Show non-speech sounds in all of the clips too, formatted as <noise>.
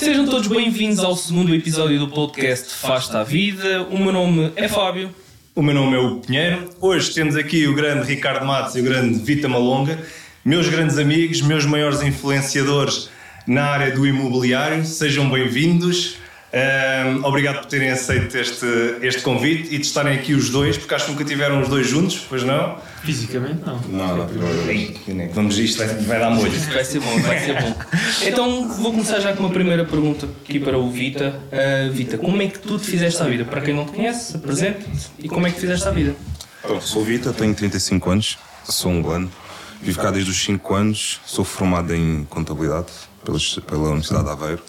Sejam todos bem-vindos ao segundo episódio do podcast Fasta a Vida. O meu nome é Fábio. O meu nome é o Pinheiro. Hoje temos aqui o grande Ricardo Matos e o grande Vita Malonga, meus grandes amigos, meus maiores influenciadores na área do imobiliário. Sejam bem-vindos. Um, obrigado por terem aceito este, este convite e de estarem aqui os dois, porque acho que nunca tiveram os dois juntos, pois não? Fisicamente não. Não, não. Vamos isto, vai, vai dar molho. Vai ser bom, vai ser bom. Então vou começar já com uma primeira pergunta aqui para o Vita. Uh, Vita, como é que tu te fizeste a vida? Para quem não te conhece, apresenta-te e como é que te fizeste a vida? Então, sou Vita, tenho 35 anos, sou angolano, vivo cá desde os 5 anos, sou formado em contabilidade pela Universidade de Aveiro.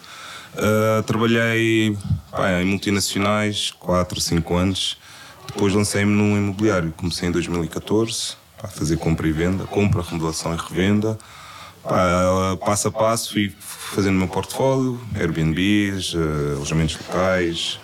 Uh, trabalhei pá, em multinacionais 4, 5 anos. Depois lancei-me num imobiliário. Comecei em 2014 a fazer compra e venda, compra, remodelação e revenda. Pá, passo a passo fui fazendo o meu portfólio, Airbnbs, uh, alojamentos locais,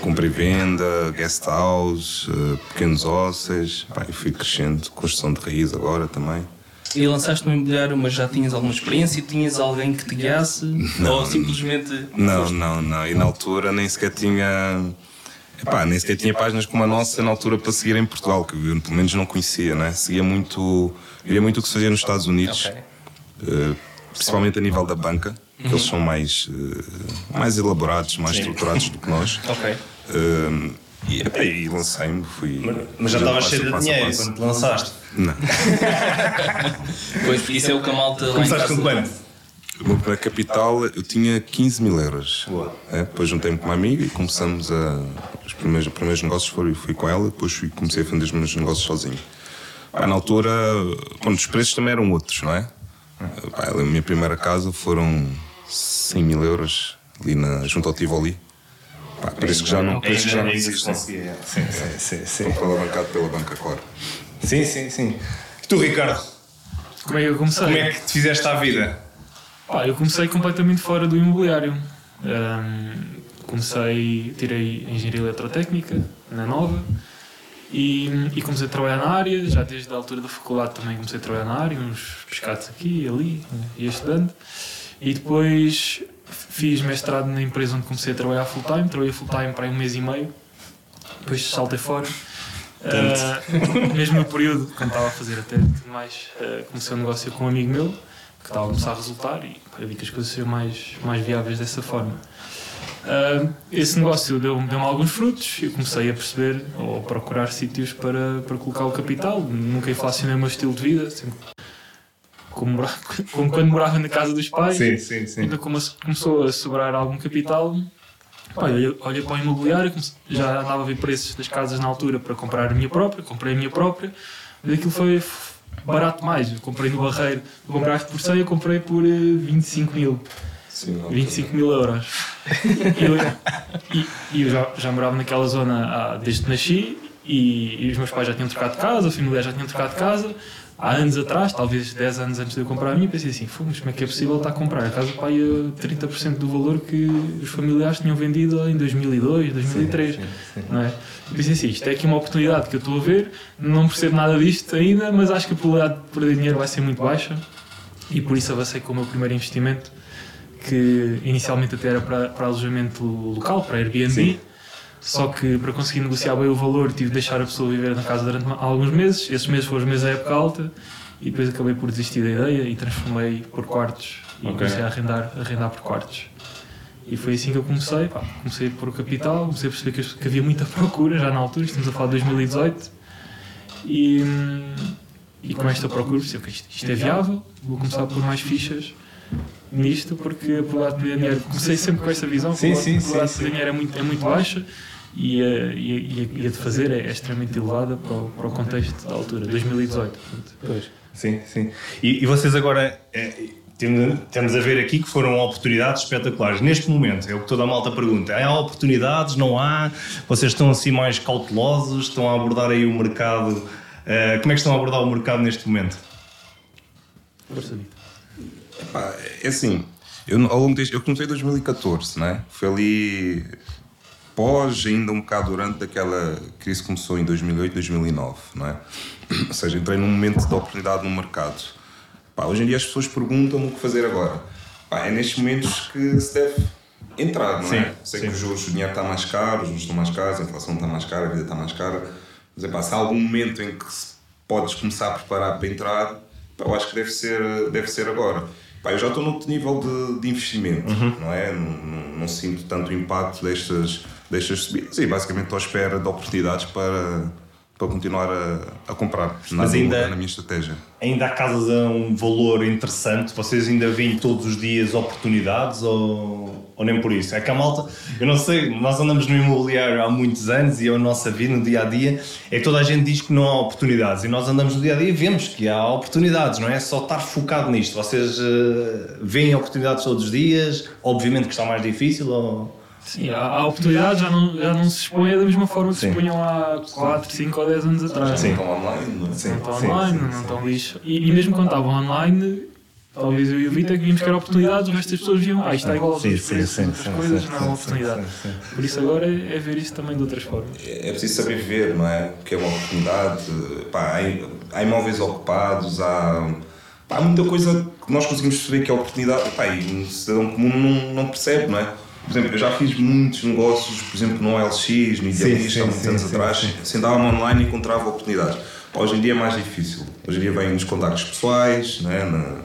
compra e venda, guest house, uh, pequenos hóspedes. e fui crescendo, construção de raiz agora também. E lançaste no imobiliário, mas já tinhas alguma experiência? Tinhas alguém que te guiasse? Não, ou simplesmente. Não, não, não. E na altura nem sequer tinha. Epá, nem sequer tinha páginas como a nossa na altura para seguir em Portugal, que eu pelo menos não conhecia, né? Seguia muito. Via muito o que se fazia nos Estados Unidos, okay. uh, principalmente a nível da banca, que eles são mais, uh, mais elaborados, mais Sim. estruturados do que nós. Ok. Uh, e, e lancei-me, fui. Mas, mas já estava cheio de dinheiro quando te lançaste? Não. <laughs> pois, isso é o que a malta. Começaste com quanto? Na capital eu tinha 15 mil euros. É, depois juntei-me com uma amiga e começamos a. Os primeiros, os primeiros negócios foram, fui com ela, depois fui, comecei a fazer os meus negócios sozinho. Pá, na altura, quando os preços também eram outros, não é? Pá, a minha primeira casa foram 100 mil euros ali na, junto ao Tivoli. Pá, preço que já não, preço que já não existe. Sim, sim, sim. sim. Alavancado pela banca, claro. Sim, sim, sim. E tu, Ricardo? Como é que eu comecei? Como é que te fizeste à vida? Pá, eu comecei completamente fora do imobiliário. Um, comecei, tirei Engenharia Eletrotécnica na Nova e, e, comecei a trabalhar na área. Já desde a altura da faculdade também comecei a trabalhar na área, uns pescados aqui e ali, ia estudando. E depois fiz mestrado na empresa onde comecei a trabalhar full time. Trabalhei full time para um mês e meio, depois saltei fora. Uh, <laughs> mesmo no período, quando estava a fazer até mais, uh, comecei um negócio com um amigo meu que estava a começar a resultar e eu vi que as coisas seriam mais, mais viáveis dessa forma. Uh, esse negócio deu-me deu alguns frutos e comecei a perceber ou a procurar sítios para, para colocar o capital. Nunca inflacionei o meu estilo de vida, sempre como, como quando morava na casa dos pais. Sim, sim, sim. Começou a sobrar algum capital. Pá, olhei, olhei para o imobiliário, já andava a ver preços das casas na altura para comprar a minha própria, comprei a minha própria, mas aquilo foi barato mais. Eu comprei no Barreiro, tu compraste por 100, eu comprei por 25 eh, mil. Sim, 25 mil euros. e eu, e, e eu já, já morava naquela zona ah, desde que nasci e, e, os meus pais já tinham trocado de casa, a família já tinha trocado de casa há anos atrás, talvez 10 anos antes de eu comprar a minha, pensei assim: mas como é que é possível estar a comprar a casa aí a 30% do valor que os familiares tinham vendido em 2002, 2003? Sim, sim, sim. Não é? E pensei assim: isto é aqui uma oportunidade que eu estou a ver, não percebo nada disto ainda, mas acho que a probabilidade de perder dinheiro vai ser muito baixa e por isso avancei com o meu primeiro investimento, que inicialmente até era para, para alojamento local, para Airbnb. Só que para conseguir negociar bem o valor tive de deixar a pessoa viver na casa durante alguns meses. Esses meses foram os meses da época alta e depois acabei por desistir da ideia e transformei por quartos e okay. comecei a arrendar, a arrendar por quartos. E foi assim que eu comecei. Pá, comecei por o capital, comecei a perceber que, havia muita <laughs> procura já na altura, estamos a falar de 2018. E, e com esta procura, percebi que isto, isto é viável, vou começar por mais fichas nisto porque a probabilidade de dinheiro, comecei sempre com essa visão, sim, sim, a probabilidade de dinheiro é muito, é muito baixa e a, e, a, e a de fazer é, é extremamente elevada para o, para o contexto da altura, 2018. Pois. Sim, sim. E, e vocês agora, é, temos a ver aqui que foram oportunidades espetaculares. Neste momento, é o que toda a malta pergunta: há oportunidades? Não há? Vocês estão assim mais cautelosos? Estão a abordar aí o mercado? Uh, como é que estão a abordar o mercado neste momento? é assim, eu, ao longo deste, eu comecei em 2014, né? Foi ali pós, ainda um bocado durante daquela crise que começou em 2008, 2009, não é? <clears throat> Ou seja, entrei num momento de oportunidade no mercado. Pá, hoje em dia as pessoas perguntam-me o que fazer agora. Pá, é nestes momentos que se deve entrar, não Sim, é? Sei sim. que os juros, o dinheiro está mais caro, os juros estão mais caros, a inflação está mais cara, a vida está mais cara. Mas epá, se há algum momento em que se podes começar a preparar para entrar, pá, eu acho que deve ser, deve ser agora. Pá, eu já estou noutro nível de, de investimento, Uhum. não é? Não, não, não sinto tanto o impacto destas, destas subidas e basicamente estou à espera de oportunidades para, para continuar a, a comprar. Nada ainda- na minha estratégia. Ainda há casas a um valor interessante? Vocês ainda veem todos os dias oportunidades ou, ou nem por isso? É que a malta, eu não sei, nós andamos no imobiliário há muitos anos e a nossa vida no dia a dia é que toda a gente diz que não há oportunidades e nós andamos no dia a dia e vemos que há oportunidades, não é? Só estar focado nisto. Vocês eh, veem oportunidades todos os dias? Obviamente que está mais difícil ou. Sim, a, a oportunidade já não, já não se expõe da mesma forma que se Sim. expunham há 4, 5 ou 10 anos atrás. Sim. Estão online, não é? Estão sim, online, sim, não sim. estão lixo. E, e mesmo quando estavam online, talvez eu e o Vitor que vimos que era oportunidades, o resto das pessoas viam, ah, isto está igual aos Sim, outros sim, preços, sim, outras sim, coisas, sim, não é sim, uma sim, oportunidade. sim, sim. Por isso agora é, é ver isso também de outras formas. É preciso saber ver, não é? Que é uma oportunidade. Pá, há, há imóveis ocupados, há, pá, há muita coisa que nós conseguimos perceber que é oportunidade. Pá, e o cidadão comum não, não percebe, não é? Por exemplo, eu já fiz muitos negócios, por exemplo, no OLX, no Idealista, há muitos anos atrás. sim. Sentava-me online e encontrava oportunidades. Hoje em dia é mais difícil. Hoje em dia vem nos contactos pessoais, não é? na,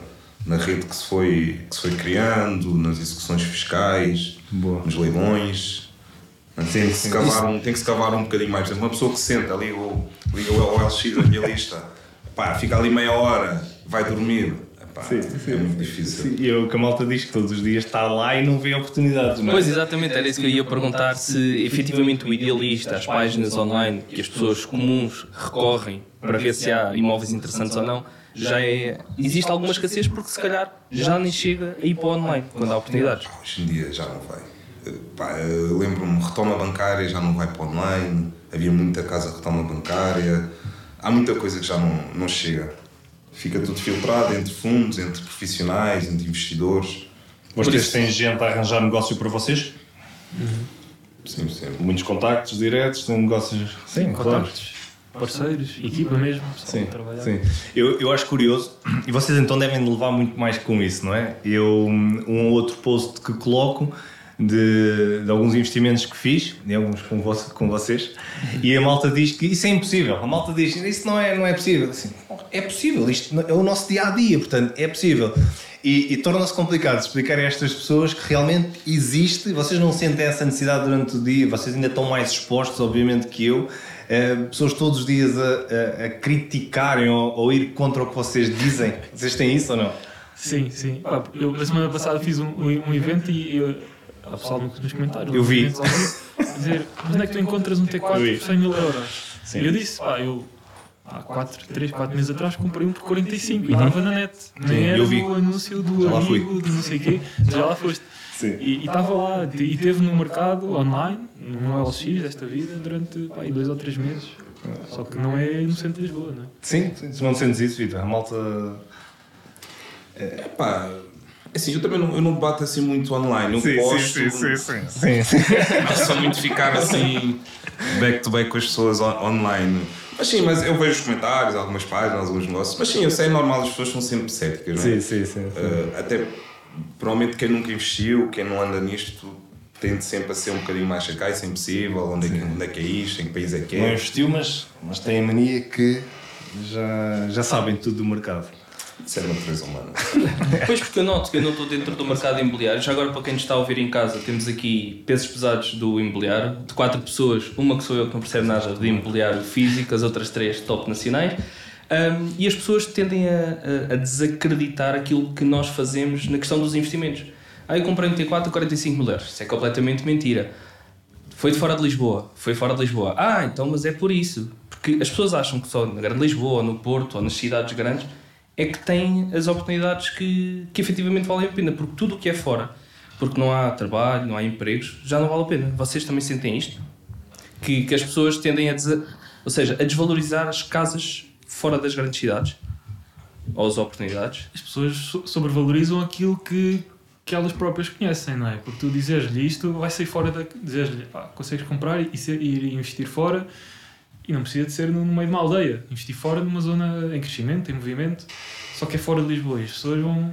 na rede que se, foi, que se foi criando, nas execuções fiscais, Boa. nos leilões. Tem que, se cavar um, tem que se cavar um bocadinho mais. Por exemplo, uma pessoa que senta, o, liga o OLX da minha lista, pá, fica ali meia hora, vai dormir. Epá, Sim, é muito difícil. Sim, E é o que a malta diz que todos os dias está lá e não vê oportunidades, não é? Pois, exatamente, era isso que eu ia perguntar, se efetivamente o idealista, as páginas online que as pessoas comuns recorrem para ver se há imóveis interessantes ou não, já é... Existe alguma escassez porque se calhar já nem chega a ir para o online, quando há oportunidades. Hoje em dia já não vai. Eh, Pá, lembro-me, retoma bancária já não vai para online, havia muita casa retoma bancária, há muita coisa que já não, não chega. Fica tudo filtrado entre fundos, entre profissionais, entre investidores. Vocês têm gente a arranjar negócio para vocês? Sim, sempre. Muitos contactos diretos, têm negócios. Sim, Contactos, parceiros, equipa mesmo, Sim, trabalhar. sim. Eu, eu acho curioso, e vocês então devem levar muito mais com isso, não é? Eu, um ou outro post que coloco de, de alguns investimentos que fiz, de alguns com, com vocês, e a malta diz que isso é impossível. A malta diz isso não é, não é possível. Assim, é possível, isto é o nosso dia a dia, portanto, é possível. E, e torna-se complicado explicar a estas pessoas que realmente existe, vocês não sentem essa necessidade durante o dia, vocês ainda estão mais expostos, obviamente, que eu. eh, pessoas todos os dias a, a- a criticarem ou, ou ir contra o que vocês dizem. Vocês têm isso ou não? Sim, sim. Eu na semana passada fiz um, um evento e eu, há pessoal nos nos comentários, Eu nos vi. dizer, mas onde é que tu encontras um Eu T4 vi. por 100 mil euros? Sim. E eu disse, pá, eu há 4, 3, 4 meses atrás comprei um por 45 e estava na net. Nem era eu vi. do anúncio do Já amigo, do não sei o quê, já lá foste. Sim. E e estava lá, e teve no mercado online, no LX desta vida, durante pá, aí dois ou três meses. Só que não é no centro de Lisboa, não é? Sim, tu não sentes isso, Vitor. A malta. Pá, assim, eu também não, eu não debato assim muito online. Eu posto, sim, sim. sim. não sou muito ficar assim back to back com as pessoas on- online. Mas sim, mas eu vejo os comentários, algumas páginas, alguns negócios. Mas sim, eu sei, é normal, as pessoas são sempre céticas, não é? Sim, sim, sim. sim. Uh, até provavelmente quem nunca investiu, quem não anda nisto, tende sempre a ser um bocadinho mais chacai, se é impossível, onde é, que, onde é que é isto, em que país é que Não é. investiu, mas, mas tem a mania que já, já sabem tudo do mercado. Isso é a natureza humana. <laughs> Pois porque eu noto que eu não estou dentro do mercado imobiliário. Já agora para quem nos está a ouvir em casa, temos aqui pesos pesados do imobiliário, de quatro pessoas, uma que sou eu que não percebe nada de imobiliário físico, as outras três top nacionais. Um, e as pessoas tendem a, a- a desacreditar aquilo que nós fazemos na questão dos investimentos. Ah, eu comprei um T4 a 45 mil euros. Isso é completamente mentira. Foi de fora de Lisboa. Foi fora de Lisboa. Ah, então, mas é por isso. Porque as pessoas acham que só na Grande Lisboa, ou no Porto, ou nas cidades grandes, é que têm as oportunidades que, que efetivamente valem a pena. Porque tudo o que é fora, porque não há trabalho, não há empregos, já não vale a pena. Vocês também sentem isto? Que, que as pessoas tendem a, ou seja, a desvalorizar as casas fora das grandes cidades? Ou as oportunidades? as pessoas so- sobrevalorizam aquilo que, que elas próprias conhecem, não é? Porque tu dizes-lhe isto, vai sair fora da. Dizes-lhe, consegues comprar e, e ir investir fora e não precisa de ser no, meio de uma aldeia. Investir fora numa zona em crescimento, em movimento, só que é fora de Lisboa e as pessoas vão.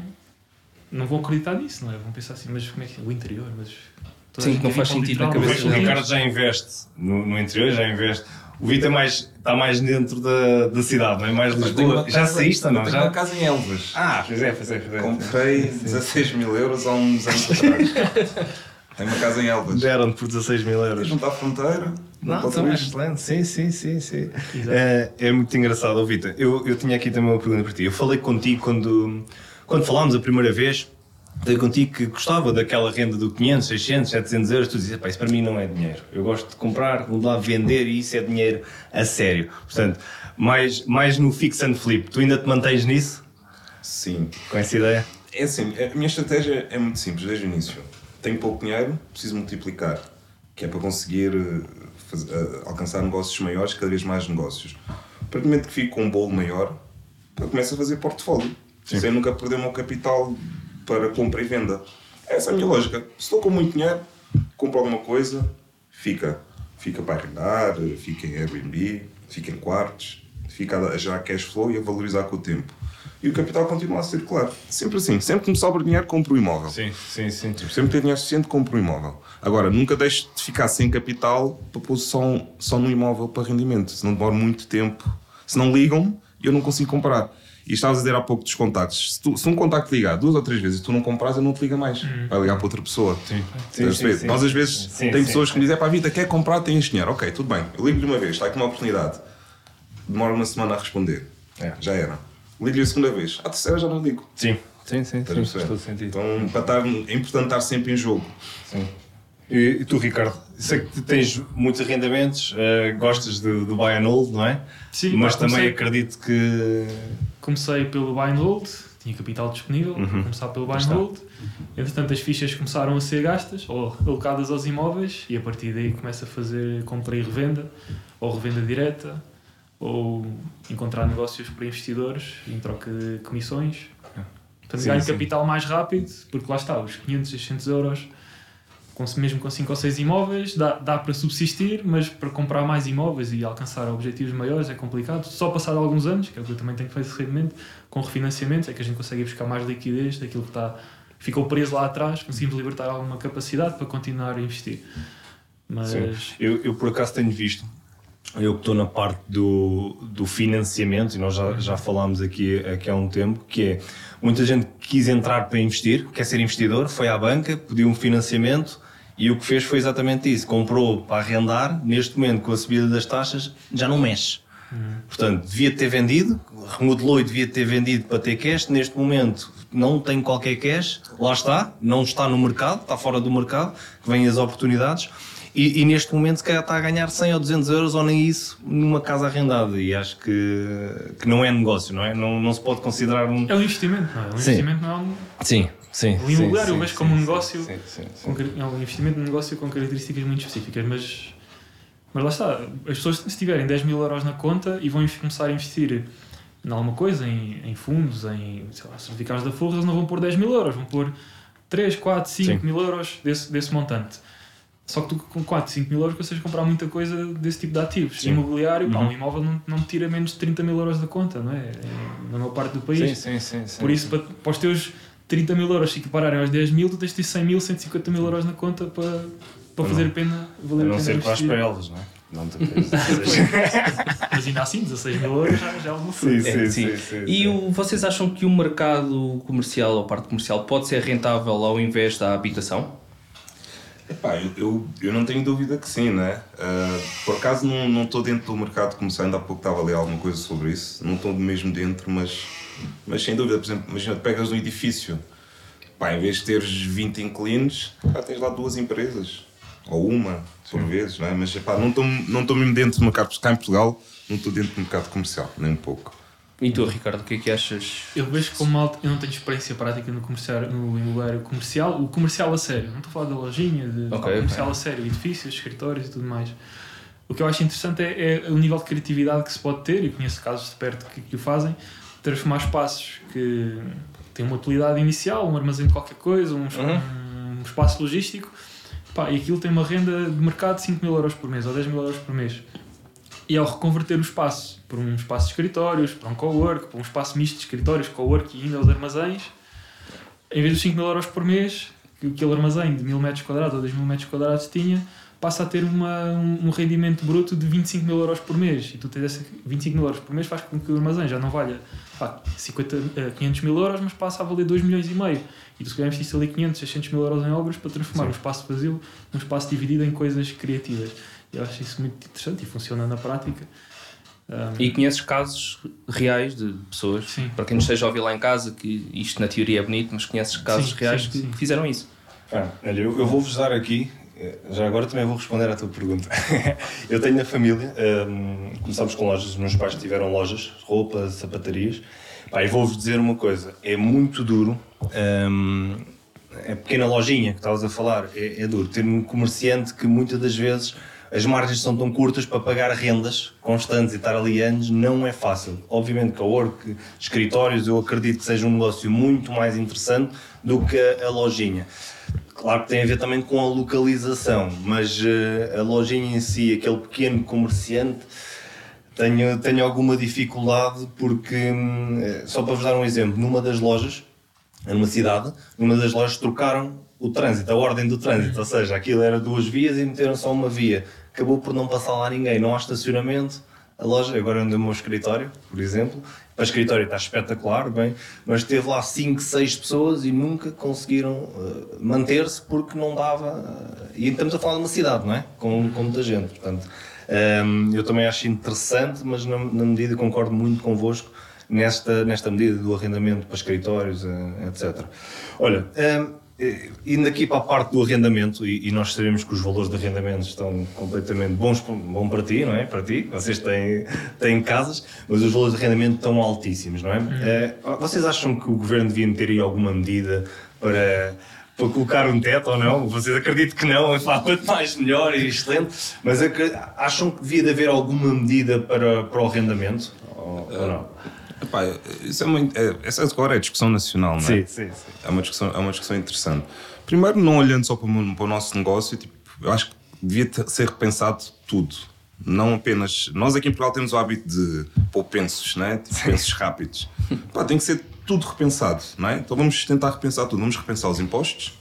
não vão acreditar nisso, não é? Vão pensar assim, mas como é que é? O interior, mas. Sim, não faz sentido na cabeça O deles. Ricardo já investe no, no interior, já investe. O Vitor é mais, está mais dentro da, da cidade, não é? Mais Lisboa. uma Já saíste ou não? Tenho uma Já? casa em Elvas. Ah, pois é, pois é, pois é. Comprei 16 mil euros há uns anos atrás. <laughs> Tenho uma casa em Elvas. Deram por 16 mil euros. Junto à fronteira. Não, é ser. excelente. Sim, sim, sim, sim. É, é muito engraçado, ó, Vitor. Eu, eu tinha aqui também uma pergunta para ti. Eu falei contigo quando, quando falámos a primeira vez. Falei contigo que gostava daquela renda do 500, 600, 700 euros. Tu dizias, pá, isso para mim não é dinheiro. Eu gosto de comprar, de lá vender e isso é dinheiro a sério. Portanto, mais, mais no fix and flip. Tu ainda te mantens nisso? Sim. Com essa ideia? É assim, a minha estratégia é muito simples desde o início. Tenho pouco dinheiro, preciso multiplicar, que é para conseguir eh, faz- eh, alcançar negócios maiores, cada vez mais negócios. A partir do momento que fico com um bolo maior, eu começo a fazer portfólio, sem nunca perder o meu capital para compra e venda. Essa é a minha lógica. Se estou com muito dinheiro, compro alguma coisa, fica. Fica para arrendar, fica em Airbnb, fica em quartos, fica a gerar cash flow e a valorizar com o tempo. E o capital continua a circular. Sempre assim. Sempre que me sobra dinheiro, compro um imóvel. Sim, sim, sim. Tipo, sempre que tenho dinheiro suficiente, compro um imóvel. Agora, nunca deixo de ficar sem capital para pôr só, só no imóvel para rendimento. Senão demora muito tempo. Se não ligam, eu não consigo comprar. E estavas a dizer há pouco dos contactos. Se, tu- se um contacto ligar duas ou três vezes e tu não compras, eu não te liga mais. Vai ligar para outra pessoa. Sim. A perceber? Nós às vezes Sim, tem sim, pessoas sim. que me dizem, pá, Vita, quer comprar, tem este dinheiro. Ok, tudo bem. Eu ligo-lhe uma vez, está aqui uma oportunidade. Demora uma semana a responder. É. Já era. Ligo-lhe a segunda vez. A terceira já não ligo. Sim, sim, sim. Sim, faz todo sentido. Então, para estar, é importante estar sempre em jogo. Sim. E, e tu, Ricardo, sei que tu tens muitos arrendamentos, eh, gostas do, do buy and hold, não é? Sim, Mas pá, também comecei- acredito que. Comecei pelo buy and hold, tinha capital disponível, vou começar pelo buy and hold. Entretanto, as fichas começaram a ser gastas ou alocadas aos imóveis e a partir daí começo a fazer compra e revenda, ou revenda direta, ou encontrar negócios para investidores em troca de comissões. Portanto, Sim, ganho sim. capital mais rápido, porque lá está, os 500, 600 euros, com, mesmo com 5 ou 6 imóveis, dá, dá para subsistir, mas para comprar mais imóveis e alcançar objetivos maiores é complicado. Só passado alguns anos, que é o que eu também tenho feito recentemente, com refinanciamentos, é que a gente consegue buscar mais liquidez daquilo que está, ficou preso lá atrás, conseguimos libertar alguma capacidade para continuar a investir. Mas Sim. Eu, eu por acaso tenho visto, eu que estou na parte do, do financiamento, e nós já, já falámos aqui, aqui há um tempo, que é muita gente quis entrar para investir, quer ser investidor, foi à banca, pediu um financiamento e o que fez foi exatamente isso: comprou para arrendar, neste momento com a subida das taxas, já não mexe. Portanto, devia ter vendido, remodelou e devia ter vendido para ter cash. Neste momento não tem qualquer cash, lá está, não está no mercado, está fora do mercado, que vêm as oportunidades. E, e neste momento, se calhar, está a ganhar 100 ou 200 euros ou nem isso numa casa arrendada. E acho que, que não é negócio, não é? Não, não se pode considerar um. é um investimento, não é? Um Sim. investimento não é um, Sim, sim. O imobiliário eu vejo como um negócio Sim, sim, sim. car- é um investimento num negócio com características muito específicas, mas, mas lá está, as pessoas se tiverem 10 mil euros na conta e vão começar a investir em alguma coisa, em, em fundos, em sei lá, certificados da Forra, eles não vão pôr 10 mil euros, vão pôr 3, 4, 5 Sim. mil euros desse, desse montante. Só que tu com 4, 5 mil euros consegues comprar muita coisa desse tipo de ativos. Sim. Imobiliário, pá, Uhum. um imóvel não, não te tira menos de 30 mil euros da conta, não é? É Na maior parte do país. Sim, sim, sim, sim. Por isso, para, para os teus 30 mil euros se equipararem aos 10 mil, tu tens de ter 100 mil, 150 mil euros na conta para, para fazer a pena A valer a não pena ser para as pelas, não é? Não te <laughs> Mas ainda assim, 16 mil euros já, já é alguma coisa. Sim, É, sim, sim. sim, sim. E sim. o- vocês acham que o mercado comercial ou a parte comercial pode ser rentável ao invés da habitação? Epá, eu, eu, eu não tenho dúvida que sim, né? Ah, por acaso não não estou dentro do mercado comercial, ainda há pouco estava a ler alguma coisa sobre isso, não estou mesmo dentro, mas, mas sem dúvida, por exemplo, imagina, tu pegas um edifício, pá, em vez de teres 20 inquilinos, pá, tens lá duas empresas, ou uma, por vezes, não é? Mas epá, não estou não mesmo dentro do mercado, cá em Portugal, não estou dentro do mercado comercial, nem um pouco. E tu, Ricardo, o que é que achas? Eu vejo como malta, eu não tenho experiência prática no, comercial, no imobiliário comercial, o comercial a sério, não estou a falar da lojinha, de Ok, o ok. comercial a sério, edifícios, escritórios e tudo mais. O que eu acho interessante é, é o nível de criatividade que se pode ter, e conheço casos de perto que, que o fazem, transformar espaços que têm uma utilidade inicial, um armazém de qualquer coisa, um, Uhum. um espaço logístico, pá, e aquilo tem uma renda de mercado de 5 mil euros por mês ou 10 mil euros por mês. E ao reconverter o espaço para um espaço de escritórios, para um cowork, para um espaço misto de escritórios, cowork e ainda os armazéns, em vez dos 5 mil euros por mês, que aquele armazém de 1000 metros quadrados ou 2 mil metros quadrados tinha, passa a ter uma, um, um rendimento bruto de 25 mil euros por mês. E tu tens esse 25 mil euros por mês faz com que o armazém já não valha pá, 50, eh, 500 mil euros, mas passa a valer 2 milhões e meio. E tu se calhar investiste ali 500, 600 mil euros em obras para transformar um espaço vazio num espaço dividido em coisas criativas. Eu acho isso muito interessante e funciona na prática. Um, E conheces casos reais de pessoas, Sim. para quem nos esteja a ouvir lá em casa, que isto na teoria é bonito, mas conheces casos Sim, reais sim, que sim. fizeram isso. Ah, olha, eu, eu vou-vos dar aqui, eh, já agora também vou responder à tua pergunta. <laughs> eu tenho na família, hum, começámos com lojas, os meus pais tiveram lojas, roupa, sapatarias. Pá, e vou-vos dizer uma coisa, é muito duro, hum, é pequena lojinha que estavas a falar, é, é duro. Ter um comerciante que muitas das vezes as margens são tão curtas para pagar rendas constantes e estar ali anos não é fácil. Obviamente que a work, escritórios, eu acredito que seja um negócio muito mais interessante do que a, lojinha. Claro que tem a ver também com a localização, mas eh, a lojinha em si, aquele pequeno comerciante, tenho, tenho alguma dificuldade porque, eh, só para vos dar um exemplo, numa das lojas, numa cidade, numa das lojas trocaram o trânsito, a ordem do trânsito, ou seja, aquilo era duas vias e meteram só uma via. Acabou por não passar lá ninguém, não há estacionamento. A loja, agora onde é o meu escritório, por exemplo, o escritório está espetacular, bem, mas teve lá 5, 6 pessoas e nunca conseguiram eh, manter-se porque não dava. eh, e estamos a falar de uma cidade, não é? Com, com muita gente, portanto. ehm, eu também acho interessante, mas na, na medida concordo muito convosco nesta, nesta medida do arrendamento para escritórios, eh, etc. Olha, ehm, eh, indo aqui para a parte do arrendamento, e, e nós sabemos que os valores de arrendamento estão completamente bons para- bom para ti, não é? Para ti, vocês têm, têm casas, mas os valores de arrendamento estão altíssimos, não é? Eh, vocês acham que o governo devia ter aí alguma medida para, para colocar um teto ou não? Vocês acreditam que não, pá, quanto mais melhor e excelente, mas acham que devia de haver alguma medida para, para o arrendamento? Ou, ou não? Epá, isso é uma, é, essa agora é discussão nacional, não é? sim, sim. É uma discussão, é uma discussão interessante. Primeiro, não olhando só para o, para o nosso negócio, tipo, eu acho que devia ter- ser repensado tudo. Não apenas. Nós aqui em Portugal temos o hábito de pôr pensos, né? tipo, pensos rápidos. Pá, tem que ser tudo repensado, não é? Então vamos tentar repensar tudo. Vamos repensar os impostos,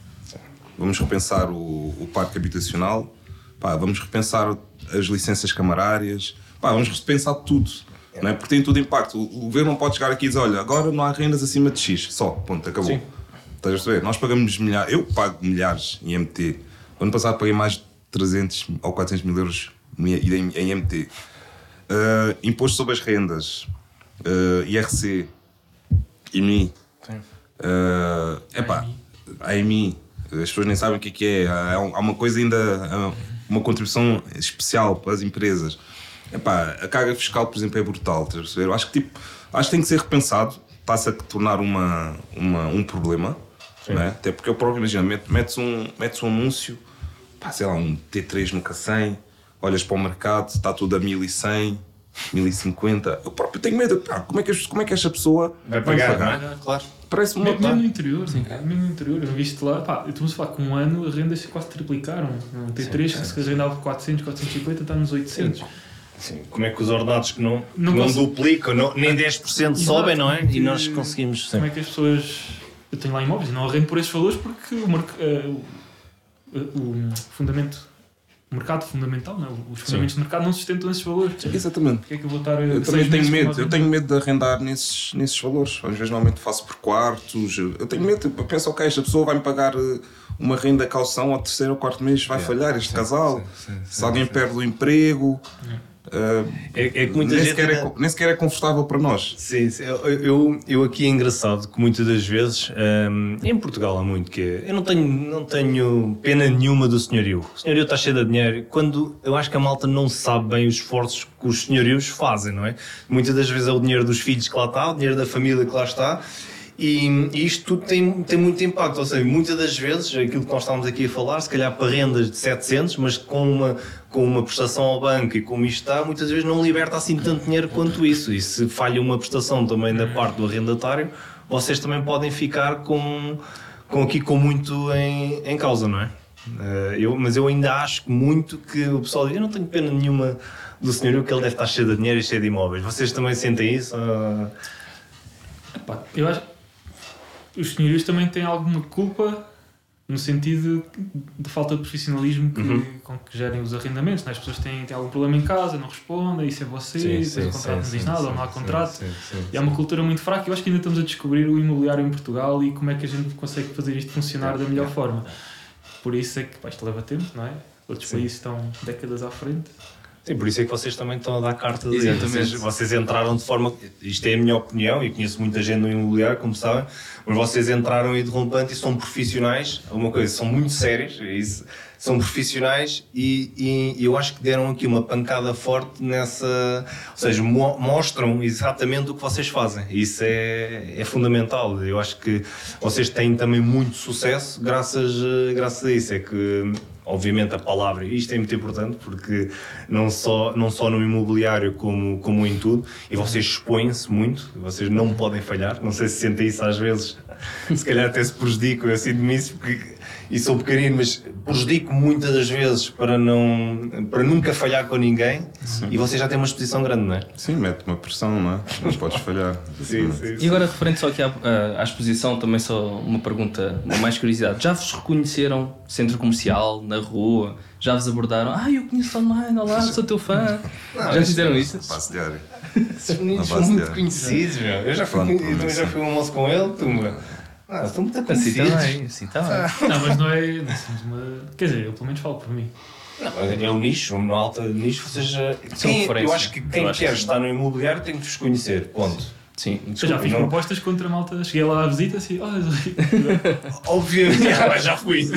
vamos repensar o, o parque habitacional, pá, vamos repensar as licenças camarárias, pá, vamos repensar tudo. Não é? Porque tem tudo impacto. O, governo não pode chegar aqui e dizer: olha, agora não há rendas acima de X, só, ponto, acabou. Sim. Estás a perceber? Nós pagamos milhares, eu pago milhares em MT. Ano passado paguei mais de 300 ou 400 mil euros em, em- MT. Uh, imposto sobre as rendas, uh, IRC, IMI. Uh, epá, AMI, as pessoas nem sabem o que é é. Há, uma coisa ainda, uma contribuição especial para as empresas. Epá, a carga fiscal, por exemplo, é brutal. estás a perceber? Eu acho que, tipo, acho que tem que ser repensado. Está-se a tornar uma, uma, um problema. Não é? Até porque eu próprio, imagina, met- metes um, metes um anúncio, pá, sei lá, um T3 no K100, olhas para o mercado, está tudo a 1100, 1050. Eu próprio tenho medo. Pá, como, é que, como é que esta pessoa Vai pagar, não é? Claro. Parece uma. Mesmo no interior, sim, mesmo no interior, eu vi isto lá, pá, eu estou a falar que um ano as rendas quase triplicaram. Um T3 que se arrendava por 400, 450 está nos 800. Sim, como é que os ordenados que não, Não que não duplicam, não- nem 10% sobem, não é? E nós conseguimos. Como é que as pessoas. Eu tenho lá imóveis, não arrendo por esses valores porque o, merc- eh, o, o fundamento. O mercado fundamental, não é? os fundamentos do mercado não sustentam esses valores. Exatamente. Porquê é que eu vou estar. Eu também tenho medo, eu tenho medo de arrendar nesses, nesses valores. Às vezes normalmente faço por quartos. Eu tenho medo, eu penso, ok, esta pessoa vai me pagar eh, uma renda calção ao terceiro ou quarto mês, vai falhar este casal. Se alguém perde o emprego, eh, É, é que muita nem, gente. sequer é, nem sequer é confortável para nós. Sim, sim. Eu, eu, eu aqui é engraçado que muitas das vezes, hum, em Portugal há muito que é, eu não tenho, não tenho pena nenhuma do senhorio. O senhorio está cheio de dinheiro. Quando eu acho que a malta não sabe bem os esforços que os senhorios fazem, não é? Muitas das vezes é o dinheiro dos filhos que lá está, o dinheiro da família que lá está. E, e isto tudo tem, tem muito impacto, ou seja, muitas das vezes, aquilo que nós estávamos aqui a falar, se calhar para rendas de 700, mas com uma, com uma prestação ao banco e como isto está, muitas vezes não liberta assim tanto dinheiro quanto isso. E se falha uma prestação também da parte do arrendatário, vocês também podem ficar com, com aqui com muito em, em causa, não é? Eh, eu, mas eu ainda acho muito que o pessoal diz, eu não tenho pena nenhuma do senhor que ele deve estar cheio de dinheiro e cheio de imóveis. Vocês também sentem isso? Ah, eu acho. Os senhorios também têm alguma culpa no sentido de falta de profissionalismo que, Uhum. com que gerem os arrendamentos. Né? As pessoas têm, têm algum problema em casa, não respondem, isso é você, depois o contrato não diz nada, ou não há contrato. E há uma cultura muito fraca. Eu acho que ainda estamos a descobrir o imobiliário em Portugal e como é que a gente consegue fazer isto funcionar da melhor forma. Por isso é que pá, isto leva tempo, não é? Outros Sim. países estão décadas à frente. Sim, por isso é que vocês também estão a dar carta de vocês, vocês entraram de forma. Isto é a minha opinião e conheço muita gente no imobiliário, como sabem, mas vocês entraram de rompante e são profissionais. Uma coisa, são muito sérios, é isso, são profissionais e, e eu acho que deram aqui uma pancada forte nessa. Ou seja, mo- mostram exatamente o que vocês fazem. Isso é, é fundamental. Eu acho que vocês têm também muito sucesso graças, graças a isso. É que obviamente a palavra, isto é muito importante porque não só, não só no imobiliário como, como em tudo, e vocês expõem-se muito, vocês não podem falhar, não sei se sentem isso às vezes, se calhar até se prejudicam, eu sinto-me isso porque e sou pequenino, mas prejudico muitas das vezes para, não, para nunca falhar com ninguém e vocês já têm uma exposição grande, não é? Sim, mete uma pressão, não é? Não podes falhar. <laughs> Sim, sim. E agora, referente só aqui à, à- exposição, também só uma pergunta, uma mais curiosidade. Já vos reconheceram centro comercial, na rua? Já vos abordaram? Ah, eu conheço online, olá, <laughs> sou teu fã. Já fizeram isso? Passo diário. <laughs> Esses meninos são muito conhecidos, meu. Eu já fui, Pronto, eu já fui um almoço com ele, tumba. Ah, estão muito Assim conhecidos. também, assim também. Não, mas não é. Não somos uma... Quer dizer, eu pelo menos falo por mim. Não, é um nicho, uma alta nicho, ou seja, quem- eu acho que quem quer que estar no imobiliário tem que vos conhecer, ponto. Sim. Eu já Desculpa, fiz não- propostas contra a malta. Cheguei lá à visita assim, olha, <laughs> Obviamente, <laughs> Ah, já fui.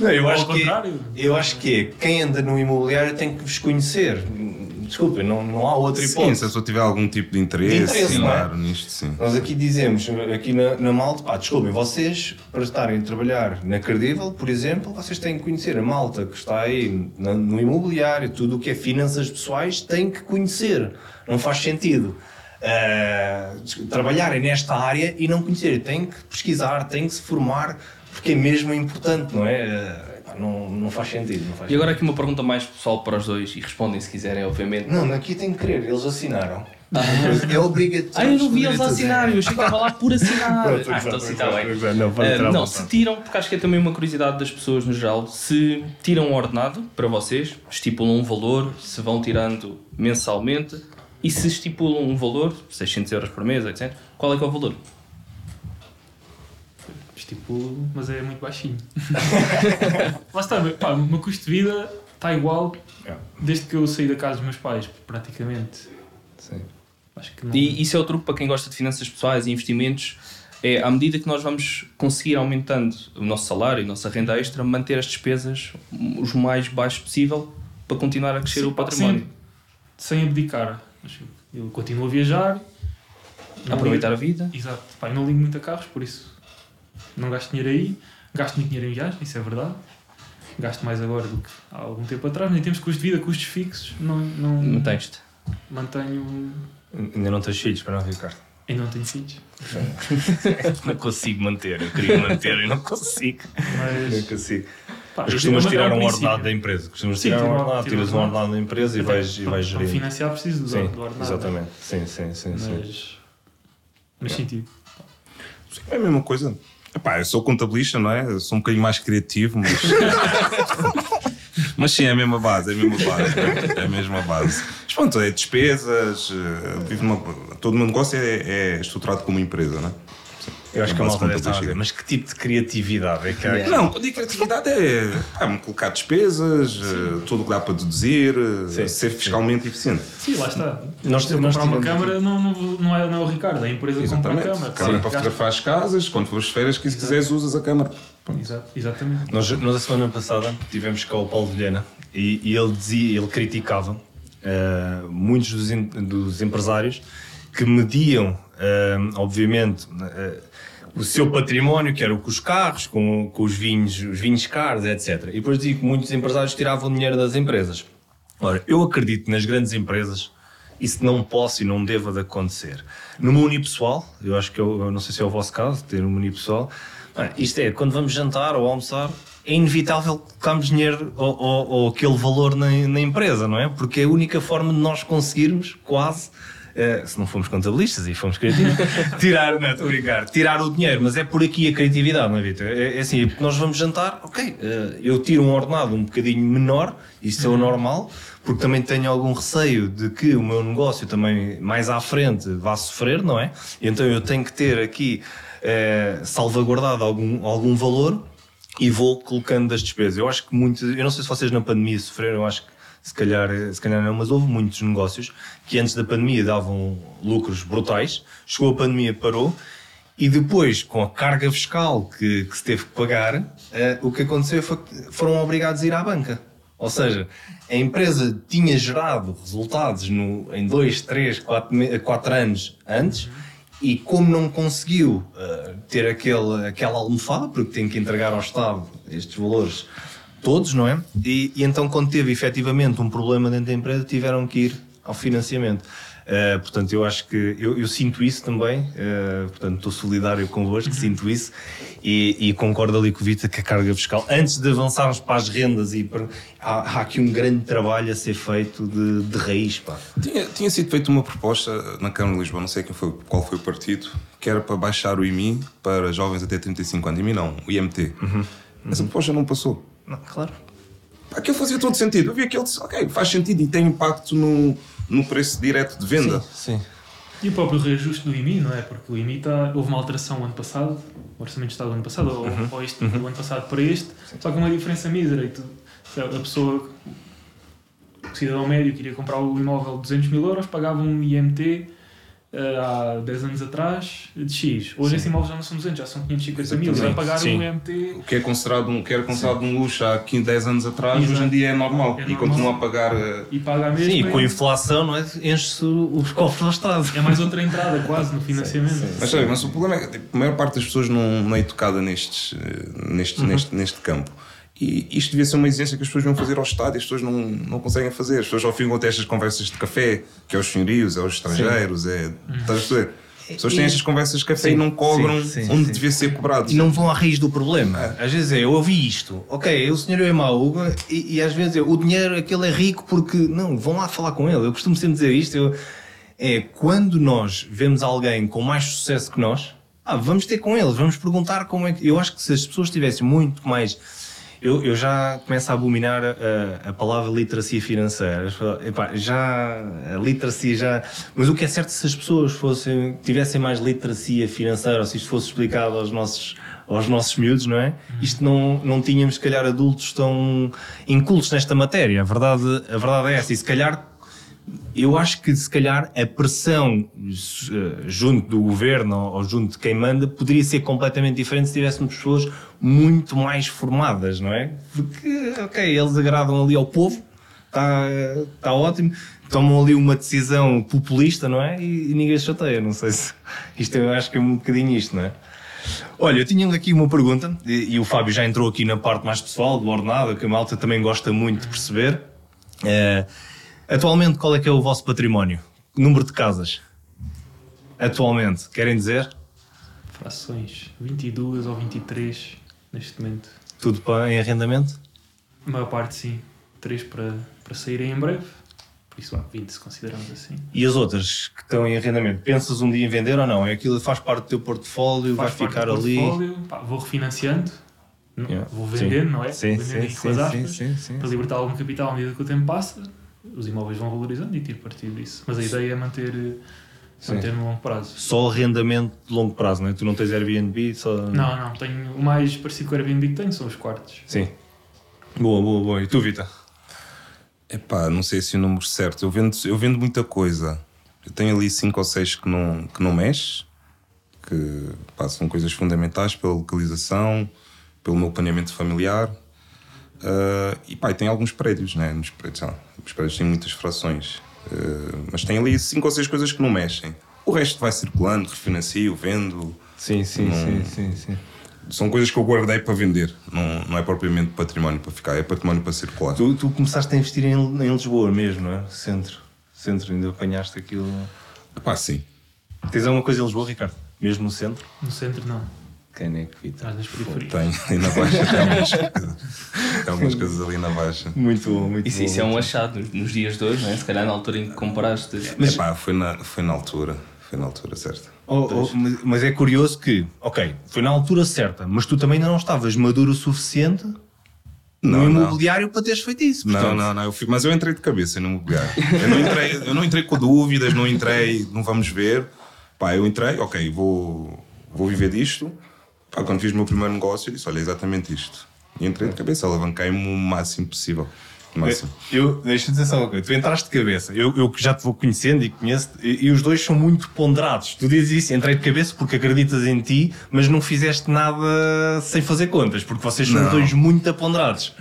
Não, eu, acho que, contrário. eu acho que é, quem anda no imobiliário tem que vos conhecer. Desculpem, não, não há outra Sim, hipótese. se a pessoa tiver algum tipo de interesse, De interesse, não é? claro, nisto, sim. Nós aqui dizemos, aqui na, na Malta, pá, desculpem, vocês, para estarem a trabalhar na Cardível, por exemplo, vocês têm que conhecer a malta que está aí na- no imobiliário, tudo o que é finanças pessoais, têm que conhecer. Não faz sentido. ah, trabalharem nesta área e não conhecerem. Têm que pesquisar, têm que se formar, porque é mesmo importante, não é? Pá, não, não faz sentido. Não faz E agora aqui uma pergunta mais pessoal para os dois e respondem se quiserem, obviamente. Não, aqui tem que querer, eles assinaram. É obrigatório. Ah, eu não vi eles assinarem, eu chegava lá por assinar. <laughs> Pronto, ah, então sim, está bem. Não, Ah, à não, se tiram, porque acho que é também uma curiosidade das pessoas no geral, se tiram um ordenado para vocês, estipulam um valor, se vão tirando mensalmente e se estipulam um valor, 600 euros por mês, etc. Qual é que é o valor? Estipulo, mas é muito baixinho. <laughs> Lá está, pá, o meu custo de vida está igual É. desde que eu saí da casa dos meus pais, praticamente. Sim. Acho que não. E isso é o truque para quem gosta de finanças pessoais e investimentos. É à medida que nós vamos conseguir aumentando o nosso salário e a nossa renda extra, manter as despesas os mais baixos possível para continuar a crescer Sim, o património. Sem, sem abdicar. Mas Eu continuo a viajar. Aproveitar a ligo- vida. Exato. Pá, não ligo muito a carros, por isso não gasto dinheiro aí. Gasto muito dinheiro em viagem, isso é verdade. Gasto mais agora do que há algum tempo atrás. Nem temos custo de vida, custos fixos. Não, não Mantens-te. mantenho. Ainda não tens filhos para não, Ricardo? Ainda não tenho filhos. <laughs> Não consigo manter, eu queria manter e não consigo. Não Mas. consigo. Pá, Costumas é tirar um ordenado da empresa. Costumas Sim, tirar um ordenado, tiras um ordenado. da empresa e vais, e vais para- Para gerir. financiar preciso do, Sim, do ordenado. exatamente. Sim, sim, sim. sim. Mas. Mas sentido. É a mesma coisa. Epá, eu sou contabilista, não é? Eu sou um bocadinho mais criativo, mas. <laughs> mas sim, é a mesma base, é a mesma base. é? É a mesma base. Mas pronto, é despesas, eh, todo o meu negócio é, é estruturado como empresa, não é? Eu acho que a base malta deve estar a ver. Mas que tipo de criatividade é que há? Não, quando digo criatividade é, é colocar despesas, eh, tudo o que dá para deduzir, eh, Sim, ser sim. fiscalmente eficiente. Sim, lá está. Nós- Se eu nós comprar uma câmara, não, não, não, é, não é o Ricardo, é a empresa que compra a Exatamente. câmara. Câmara para fotografar as casas, quando fores de férias, que se quiseres, usas a câmara. Pronto. Exatamente. Nós, nós a semana passada tivemos cá o Paulo Vilhena e, e ele dizia, ele criticava eh, muitos dos, em- dos empresários que mediam, obviamente, eh, o seu património, que era com os carros, com, com os vinhos, os vinhos caros, etc. E depois dizia que muitos empresários tiravam dinheiro das empresas. Ora, eu acredito nas grandes empresas isso não possa e não deva de acontecer. Meu unipessoal, eu acho que eu, eu não sei se é o vosso caso, ter um unipessoal, ah, isto é, quando vamos jantar ou almoçar, é inevitável colocarmos dinheiro ou, ou- ou aquele valor na, na empresa, não é? Porque é a única forma de nós conseguirmos, quase, eh, se não fomos contabilistas e fomos criativos, <laughs> tirar, não, estou a brincar, tirar o dinheiro, mas é por aqui a criatividade, não é, Vitor? É, é assim, porque nós vamos jantar, ok, eh, eu tiro um ordenado um bocadinho menor, isso é o normal, porque também tenho algum receio de que o meu negócio também mais à frente vá sofrer, não é? Então eu tenho que ter aqui eh, salvaguardado algum, algum valor e vou colocando as despesas. Eu acho que muitos, eu não sei se vocês na pandemia sofreram, eu acho que se calhar, se calhar não, mas houve muitos negócios que antes da pandemia davam lucros brutais, chegou a pandemia, parou, e depois, com a carga fiscal que, que se teve que pagar, eh, o que aconteceu foi que foram obrigados a ir à banca. Ou seja, a empresa tinha gerado resultados no, em 2, 3, 4 anos antes, e como não conseguiu uh, ter aquele, aquela almofada, porque tem que entregar ao Estado estes valores todos, não é? E, e, então, quando teve efetivamente um problema dentro da empresa, tiveram que ir ao financiamento. Uh, portanto, eu acho que eu, eu sinto isso também, uh, portanto, estou solidário convosco, uhum. sinto isso e, e, concordo ali com o Vita que a carga fiscal, antes de avançarmos para as rendas, e para, há, há, aqui um grande trabalho a ser feito de, de raiz. Pá. Tinha, tinha sido feita uma proposta na Câmara de Lisboa, não sei quem foi, qual foi o partido, que era para baixar o IMI para jovens até 35 anos. IMI não, o IMT. Uhum. Essa proposta não passou. Não, claro. Aquilo fazia todo sentido. Eu vi aquilo ok, faz sentido e tem impacto no, no preço direto de venda. Sim, sim. E o próprio reajuste do IMI, não é? Porque o IMI está, houve uma alteração ano passado, o orçamento de Estado do ano passado, ou, uhum. ou este uhum. do ano passado para este, sim. só que uma diferença mísera. E tu, a pessoa, o cidadão médio queria comprar o imóvel de 200 mil euros, pagava um IMT há 10 anos atrás de X. Hoje esse imóvel já não são 200, já são 550 mil. Vai pagar Sim. um MT. O que é considerado um, que era considerado um luxo há 15, 10 anos atrás, Exato. hoje em dia é normal. É e normal. continua a pagar. Uh... E paga mesmo. Sim, e com a inflação não é? enche-se os cofres do Estado. É mais outra entrada quase no financiamento. Sim, sim, mas, sabe, mas o problema é que tipo, a maior parte das pessoas não, não é educada nestes, eh, neste, uhum. neste, neste campo. E isto devia ser uma exigência que as pessoas vão fazer ao Estado e as pessoas não, não conseguem fazer. As pessoas ao fim vão ter estas conversas de café, que é os senhorios, é os estrangeiros, Sim. é. Estás a perceber? As pessoas têm estas conversas de café sim, e não cobram sim, sim, onde devia ser cobrado. E não vão à raiz do problema. É. Às vezes é, eu ouvi isto, ok, o senhor é mau, e, e às vezes é, o dinheiro, aquele é rico porque. Não, vão lá falar com ele. Eu costumo sempre dizer isto. Eu, é quando nós vemos alguém com mais sucesso que nós, ah, vamos ter com ele, vamos perguntar como é que. Eu acho que se as pessoas tivessem muito mais eu, eu já começo a abominar a, a palavra literacia financeira. Epá, já, a literacia já. Mas o que é certo, se as pessoas fossem, tivessem mais literacia financeira, ou se isto fosse explicado aos nossos, aos nossos miúdos, não é? Isto não, não tínhamos, se calhar, adultos tão incultos nesta matéria. A verdade, a verdade é essa. E se calhar eu acho que se calhar a pressão eh, junto do governo ou junto de quem manda poderia ser completamente diferente se tivéssemos pessoas muito mais formadas, não é? Porque, ok, eles agradam ali ao povo, está tá ótimo, tomam ali uma decisão populista, não é? E, e ninguém chateia, não sei se. <laughs> Isto eu acho que é um bocadinho isto, não é? Olha, eu tinha aqui uma pergunta, e, e o Fábio já entrou aqui na parte mais pessoal, do ordenado, que a malta também gosta muito de perceber. Uh, Atualmente, qual é que é o vosso património? Número de casas? Atualmente, querem dizer? Frações, 22 ou 23 neste momento. Tudo para, em arrendamento? A maior parte sim. 3 para, para saírem em breve. Por isso há 20 se consideramos assim. E as outras que estão em arrendamento? Pensas um dia em vender ou não? É aquilo faz parte do teu portfólio, faz vai ficar ali. Pá, vou refinanciando, yeah. vou vendendo, sim. não é? Sim, vendendo sim, sim, aspas, sim, sim, para libertar algum capital à medida que o tempo passa os imóveis vão valorizando e tiro partido disso. Mas a ideia é manter, manter no longo prazo. Só arrendamento de longo prazo, não é? Tu não tens Airbnb? Só... Não, não. Tenho, o mais parecido com o Airbnb que tenho são os quartos. Sim. Boa, boa, boa. E tu, Vita? Epá, não sei se é o número certo. Eu vendo, eu vendo muita coisa. Eu tenho ali cinco ou seis que não, que não mexe, que pá, são coisas fundamentais pela localização, pelo meu planeamento familiar. Uh, e pá, tem alguns prédios, né? Nos prédios, os prédios têm muitas frações, uh, mas tem ali cinco ou seis coisas que não mexem. O resto vai circulando, refinancio, vendo. Sim, sim, não... sim, sim, sim. São coisas que eu guardei para vender, não, não é propriamente património para ficar, é património para circular. Tu, tu começaste a investir em, em Lisboa mesmo, não é? Centro. Centro, ainda apanhaste aquilo. Pá, sim. Tens alguma coisa em Lisboa, Ricardo? Mesmo no centro? No centro, não. Caneco Vitor. Estás nas periferias. Tem, ali na baixa tem algumas, <laughs> tem algumas coisas ali na baixa. Muito bom, muito Isso, bom. isso é um achado nos, dias de hoje, não é? Se calhar na altura em que compraste. Mas Epá, foi na, foi na altura, foi na altura certa. Oh, oh, mas, mas é curioso que, ok, foi na altura certa, mas tu também ainda não estavas maduro o suficiente no Não, não. imobiliário para teres feito isso. Não, portanto. não, não, eu fui, mas eu entrei de cabeça no imobiliário. Eu não entrei, eu não entrei com dúvidas, não entrei, não vamos ver. Pá, eu entrei, ok, vou, vou viver disto. Pá, quando fiz o meu primeiro negócio, eu disse: olha, é exatamente isto. E entrei de cabeça, alavanquei-me o máximo possível. Máximo. Eu, deixa-me dizer só uma coisa. Tu entraste de cabeça. Eu, eu que já te vou conhecendo e conheço e, e os dois são muito ponderados. Tu dizes isso, entrei de cabeça porque acreditas em ti, mas não fizeste nada sem fazer contas, porque vocês são Não. dois muito ponderados.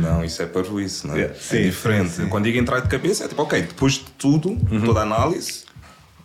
Não, isso é para isso, não é? É, É, sim, diferente. sim. Quando digo entrar de cabeça, é tipo, ok, depois de tudo, toda a análise,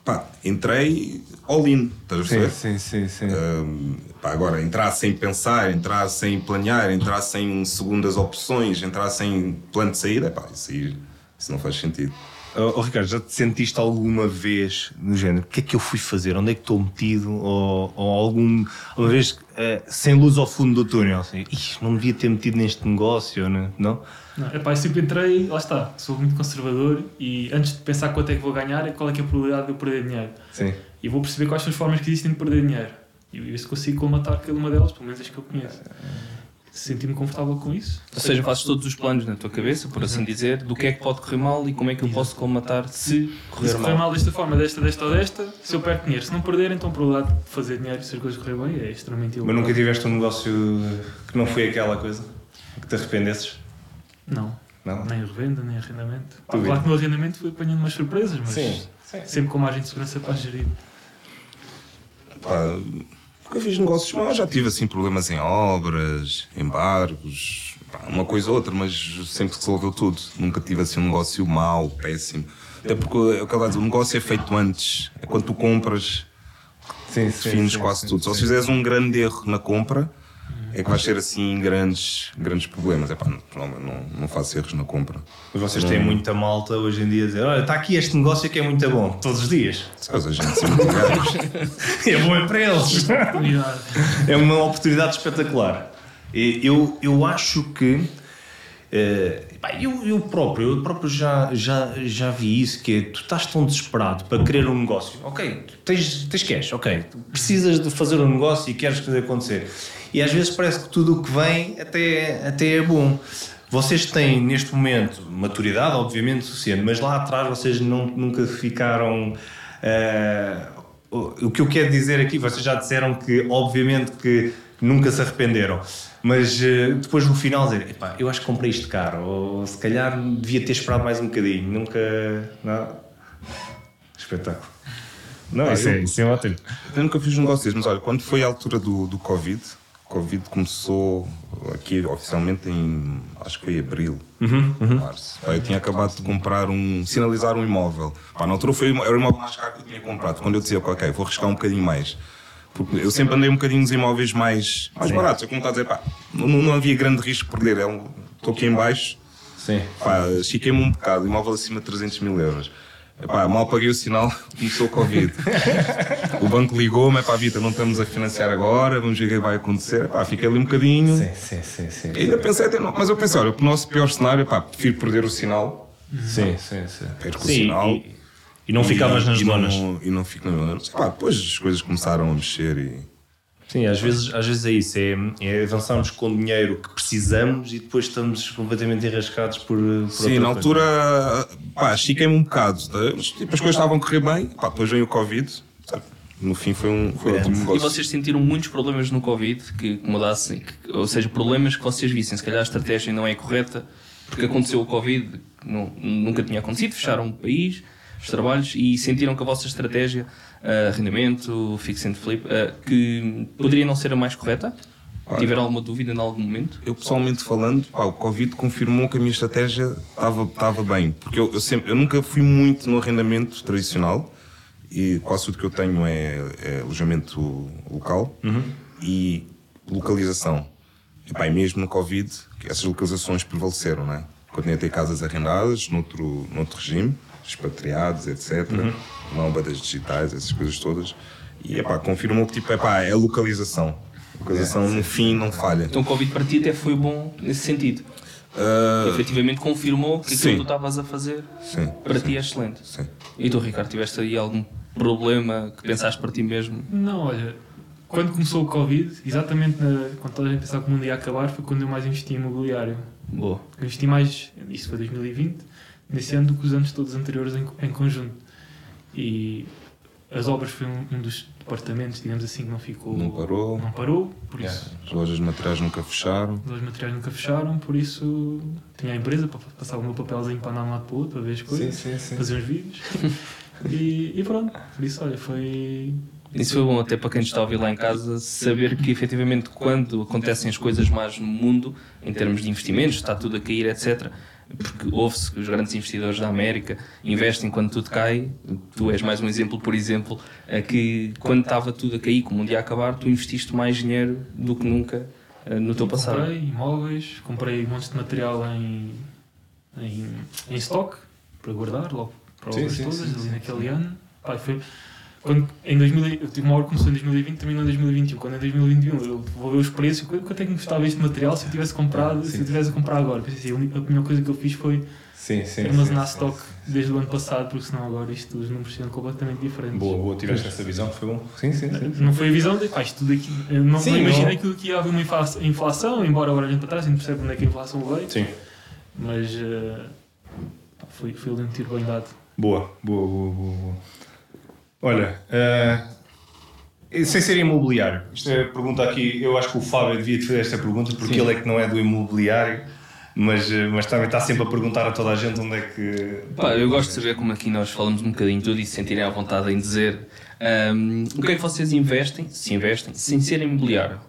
pá, entrei all in, estás a perceber? sim, sim, sim. Hum, pá, agora, entrar sem pensar, entrar sem planear, entrar sem segundas opções, entrar sem plano de saída, pá, isso aí isso não faz sentido. Oh, oh, Ricardo, já te sentiste alguma vez no género? O que é que eu fui fazer? Onde é que estou metido? Ou, ou algum, alguma vez eh, sem luz ao fundo do túnel? Assim, "Ih, não devia ter metido neste negócio, né? não? Não, epá, eu sempre entrei, lá está, sou muito conservador e antes de pensar quanto é que vou ganhar, é qual é que é a probabilidade de eu perder dinheiro. Sim. E vou perceber quais são as formas que existem de perder dinheiro. E ver se consigo colmatar cada uma delas, pelo menos as que eu conheço. Senti-me confortável com isso. Ou seja, fazes todos os planos na tua cabeça, por assim dizer, do que é que pode correr mal e como é que eu posso colmatar se correr Se correr mal. mal desta forma, desta, desta ou desta, se eu perco dinheiro. Se não perder, então a probabilidade de fazer dinheiro se as coisas correrem bem é extremamente Mas elevada. nunca tiveste um negócio que não foi aquela coisa? Que te arrependesses? Não. Não? Nem revenda, nem arrendamento. Tu claro que no arrendamento fui apanhando umas surpresas, mas Sim, sim. sempre com margem de segurança para gerir. Pá, porque eu fiz negócios, mas já tive assim problemas em obras, embargos, pá, uma coisa ou outra, mas sempre se resolveu tudo. Nunca tive assim um negócio mau, péssimo. Até porque eu dizer, o negócio é feito antes. É quando tu compras, Sim, defines quase tudo. Só se fizeres um grande erro na compra, é que vais ter assim grandes, grandes problemas. É pá, não, não, não faço erros na compra. Mas vocês têm muita malta hoje em dia a dizer: Olha, está aqui este negócio que é muito bom, todos os dias. Sabes, a gente sempre. <laughs> É bom é para eles. É uma oportunidade espetacular. E Eu, eu acho que. eh, pá, eu, eu próprio, eu próprio já, já, já vi isso, que é, tu estás tão desesperado para querer um negócio, ok, tens, tens cash, ok, precisas de fazer um negócio e queres fazer acontecer. E às vezes parece que tudo o que vem até, até é bom. Vocês têm neste momento maturidade, obviamente, suficiente, mas lá atrás vocês não, nunca ficaram. eh, o que eu quero dizer aqui, vocês já disseram que, obviamente, que nunca se arrependeram, mas eh, depois no final dizer, "Epá, eu acho que comprei isto caro, ou se calhar devia ter esperado mais um bocadinho, nunca. Não. Espetáculo. Não, isso, é, isso é ótimo. Eu nunca fiz um negócio desses, mas olha, quando foi a altura do, do Covid, Covid começou aqui oficialmente em, acho que foi abril, março. Pá, eu tinha acabado de comprar um, sinalizar um imóvel. Pá, na altura foi, era o imóvel mais caro que eu tinha comprado. Quando eu dizia, ok, vou arriscar um bocadinho mais. Porque eu sempre andei um bocadinho nos imóveis mais, mais baratos. Eu como está a dizer, pá, não, não havia grande risco de perder. É Estou aqui em baixo, Sim. Pá, estiquei-me um bocado, imóvel acima de 300 mil euros. Epá, mal paguei o sinal, <laughs> começou o Covid. o banco ligou-me, pá, Vitor, não estamos a financiar agora, vamos ver o que vai acontecer. Epá, fiquei ali um bocadinho. Sim, sim, sim, sim. E ainda pensei até, não, mas eu pensei, olha, o nosso pior cenário, pá, prefiro perder o sinal. Sim, sim, sim. Perco o Sim, sinal. E, e não ficavas nas e zonas. Não, e não fico nas zonas. Pá, depois as coisas começaram a mexer e. Sim, às vezes, às vezes é isso, é, é avançarmos com dinheiro que precisamos e depois estamos completamente enrascados por, por Sim, na altura, pá, estiquei-me um bocado. tá? Mas, tipo, as coisas estavam a correr bem, pá, depois veio o Covid. sabe? No fim foi um, foi E negócio. vocês sentiram muitos problemas no Covid que que mudassem, que- ou seja, problemas que vocês vissem, se calhar a estratégia não é correta, porque aconteceu o Covid, não- nunca tinha acontecido, fecharam o país, os trabalhos, e sentiram que a vossa estratégia, arrendamento, fix and flip, ah, que poderia não ser a mais correta? Tiveram alguma dúvida em algum momento? Eu pessoalmente falando, pá, o Covid confirmou que a minha estratégia estava bem, porque eu, eu sempre, eu nunca fui muito no arrendamento tradicional e quase tudo que eu tenho é, é alojamento local e localização. E, pá, e mesmo no Covid, essas localizações prevaleceram, né? Continuei a ter casas arrendadas noutro, noutro regime, expatriados, etc. Nómadas digitais, essas coisas todas. E epá, confirmou que tipo, epá, é a localização. A cotação no fim não falha. Então o Covid para ti até foi bom nesse sentido. Ah, Efetivamente confirmou que aquilo sim. que tu estavas a fazer sim, para ti é excelente. sim. E tu, Ricardo, tiveste aí algum problema que pensaste para ti mesmo? Não, olha, quando começou o Covid, exatamente na- quando toda a gente pensava que o mundo ia acabar, foi quando eu mais investi em imobiliário. Boa. Eu investi mais, isso foi 2020, nesse ano do que os anos todos anteriores em, em conjunto. E as obras foi um, um dos departamentos, digamos assim, que não ficou. Não parou. não parou, por isso. As lojas de materiais nunca fecharam. Os materiais nunca fecharam, por isso tinha a empresa para passar o meu papelzinho para andar de um lado para o outro, para ver as coisas, sim, sim. fazer uns vídeos. <laughs> e, e pronto, por isso, olha, foi. Isso foi bom até para quem está a ouvir lá em casa saber que efetivamente quando acontecem as coisas mais no mundo, em termos de investimentos, está tudo a cair, etc. Porque ouve-se que os grandes investidores da América investem quando tudo cai. Tu és mais um exemplo, por exemplo, é que quando estava tudo a cair, como um dia a acabar, tu investiste mais dinheiro do que nunca eh, no teu passado. Comprei imóveis, comprei montes de material em, em, em stock para guardar logo para Sim, sim, todas sim, ali sim, naquele ano. Pá, foi, quando, em 2000, eu tive uma hora que começou em 2020 terminou em 2021. Quando em 2021 eu vou ver os preços, quanto é que me custava este material se eu tivesse comprado, se eu tivesse a comprar agora? Pensei assim, a a primeira coisa que eu fiz foi Sim, sim. armazenar sim, stock desde o ano passado, porque senão agora isto, os números seriam completamente diferentes. Boa, boa, tiveste essa visão, foi bom. Sim, sim, sim. Não foi a visão de pá, isto tudo aqui. Não, Sim, não imaginei que aqui ia haver uma infla- inflação, embora agora olhando para trás a gente percebe onde é que a inflação veio. Sim. Mas pá, foi, foi ali um tiro bem dado. Boa, boa, boa, boa. boa. Olha, eh, sem ser imobiliário, isto é a pergunta aqui, eu acho que o Fábio devia te fazer esta pergunta porque ele é que não é do imobiliário, mas, eh, mas também está sempre a perguntar a toda a gente onde é que. Pá, eu gosto de saber como aqui nós falamos um bocadinho de tudo e se sentirem à vontade em dizer ahm, o que é que vocês investem, se investem, sem ser imobiliário.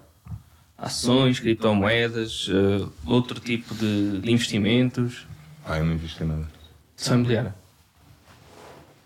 Ações, criptomoedas, eh, outro tipo de, de investimentos, Ah, eu não invisto em nada. só imobiliário.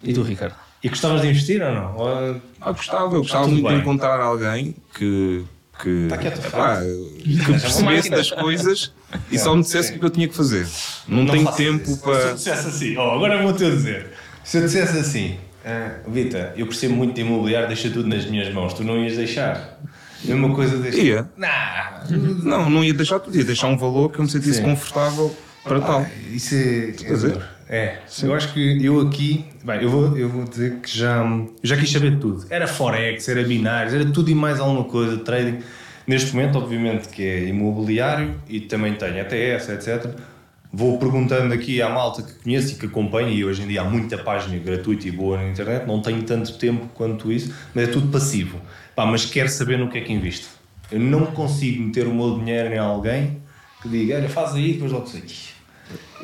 E tu, Ricardo? E gostavas de investir ou não? Ou- Ah, gostava, eu gostava muito bem. de encontrar alguém que. que, Tá quieto, epá, que percebesse das coisas e só me dissesse o que eu tinha que fazer. Não, tenho faço tempo isso. Se eu para. dissesse assim, oh, agora vou-te dizer. Se eu dissesse assim, ah, Vita, eu percebo muito de imobiliário, deixa tudo nas minhas mãos, tu não ias deixar. Mesma coisa deixa. Ia. Nah, Não, não ia deixar tudo, ia deixar um valor que eu me sentisse Sim. confortável para tal. Isso é. dizer? É, eu acho que eu aqui, bem, eu vou, eu vou dizer que já, já quis saber tudo. Era Forex, era binários, era tudo e mais alguma coisa, trading. Neste momento, obviamente, que é imobiliário e também tenho ATS, etc. Vou perguntando aqui à malta que conheço e que acompanha, e hoje em dia há muita página gratuita e boa na internet, não tenho tanto tempo quanto isso, mas é tudo passivo. Pá, mas quero saber no que é que invisto. Eu não consigo meter o meu dinheiro em alguém que diga, olha, faz aí, depois logo sei.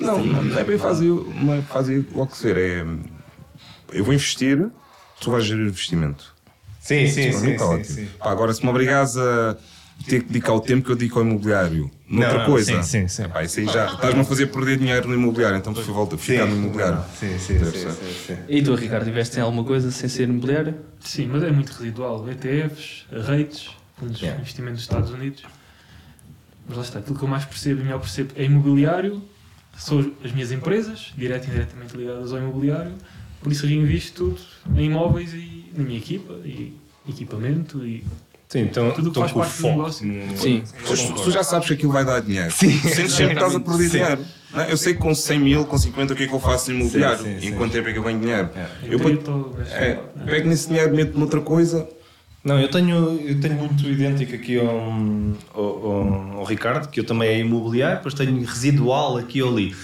Não, não é bem fazer, não é fazer logo ser. É, eu vou investir, tu vais gerir o investimento. Sim, sim, sim, está sim, sim. Pá, agora, se me obrigares a ter que dedicar o tempo que eu dedico ao imobiliário noutra Não, não, coisa, sim, sim, sim. epá, isso aí já estás-me a fazer perder dinheiro no imobiliário, então prefiro voltar, ficar no imobiliário. Sim, sim, sim, sim, sim. E tu, Ricardo, investes em alguma coisa sem ser imobiliário? Sim, mas é muito residual. ETFs, de Yeah. investimento dos Estados Unidos. Mas lá está, aquilo que eu mais percebo e melhor percebo é imobiliário, são as minhas empresas, direto e indiretamente ligadas ao imobiliário, por isso reinvisto tudo em imóveis e na minha equipa e equipamento e Sim, então, Tudo o que então faz com o parte do negócio. no- Sim. Tu, tu já sabes que aquilo vai dar dinheiro. Sim. Sentes sempre que estás a perder dinheiro. não é? Eu sei que com 100 mil, com 50, o que é que eu faço no imobiliário? Sim, sim, Em sim. quanto tempo é que eu ganho dinheiro? eu, Eu, pa- todo é, pego nesse dinheiro, meto noutra coisa. Não, eu tenho, eu tenho muito idêntico aqui ao, ao, ao- Ricardo, que eu também é imobiliário, depois tenho residual aqui ou ali.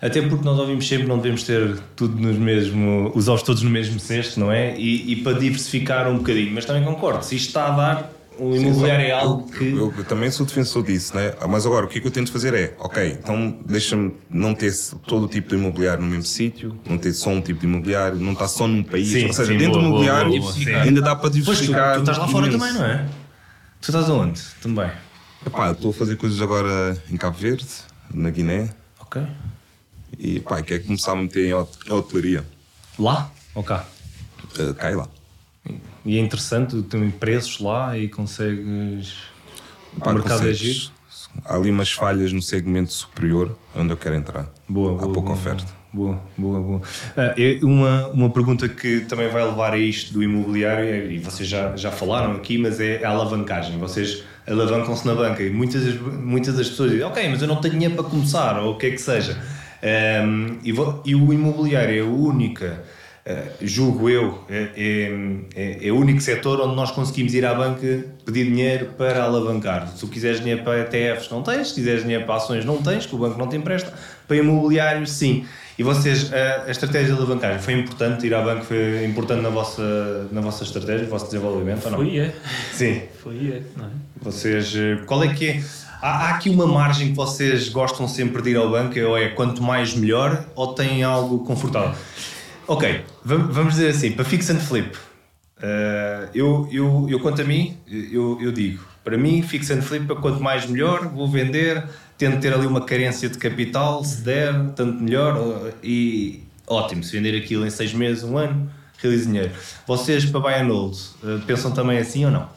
Até porque nós ouvimos sempre não devemos ter tudo nos mesmo, os ovos todos no mesmo cesto, não é? E, e para diversificar um bocadinho. Mas também concordo, se isto está a dar, o imobiliário é algo que. Eu, eu também sou defensor disso, né? Mas agora, o que é que eu tento fazer é, ok, então deixa-me não ter todo o tipo de imobiliário no mesmo sítio, não ter só um tipo de imobiliário, não estar só num país. Sim, Ou seja, sim, dentro boa, do imobiliário boa, boa, ainda dá para Pois tu, tu diversificar. estás lá fora imenso. também, não é? Tu estás aonde? Também. Epá, estou a fazer coisas agora em Cabo Verde, na Guiné, Ok. e pá, quero começar a meter em hot- hotelaria. Lá? ou cá? Uh, cai lá. E é interessante, tem preços lá e consegues. O mercado é consegues- giro. Há ali umas falhas no segmento superior onde eu quero entrar. Boa, Há boa, pouca boa, oferta. boa, boa, boa. Ah, é uma, uma pergunta que também vai levar a isto do imobiliário, é- e vocês já, já falaram aqui, mas é a alavancagem. Vocês alavancam-se na banca e muitas, das- muitas das pessoas dizem, ok, mas eu não tenho dinheiro para começar, ou o que é que seja. Ahm, e, vo- e o imobiliário é a única, ah, julgo eu, é, é, é, é o único setor onde nós conseguimos ir à banca pedir dinheiro para alavancar. Se tu quiseres dinheiro para ETFs, não tens. Se quiseres dinheiro para ações, não tens, que o banco não te empresta. Para imobiliário, sim. E vocês, a, a estratégia de alavancagem foi importante? Ir à banca foi importante na vossa, na vossa estratégia, no vosso desenvolvimento ou não? Foi é. Sim. Foi é, não é? Vocês, eh, qual é que é? Há, há aqui uma margem que vocês gostam sempre de ir ao banco, ou é quanto mais melhor, ou têm algo confortável? Ok, vam- vamos dizer assim, para fix and flip, eh, eu, eu, eu quanto a mim, eu, eu digo, para mim, fix and flip quanto mais melhor, vou vender, tento ter ali uma carência de capital, se der, tanto melhor, eh, e ótimo, se vender aquilo em seis meses, um ano, realizo dinheiro. Vocês, para buy and hold, eh, pensam também assim ou não?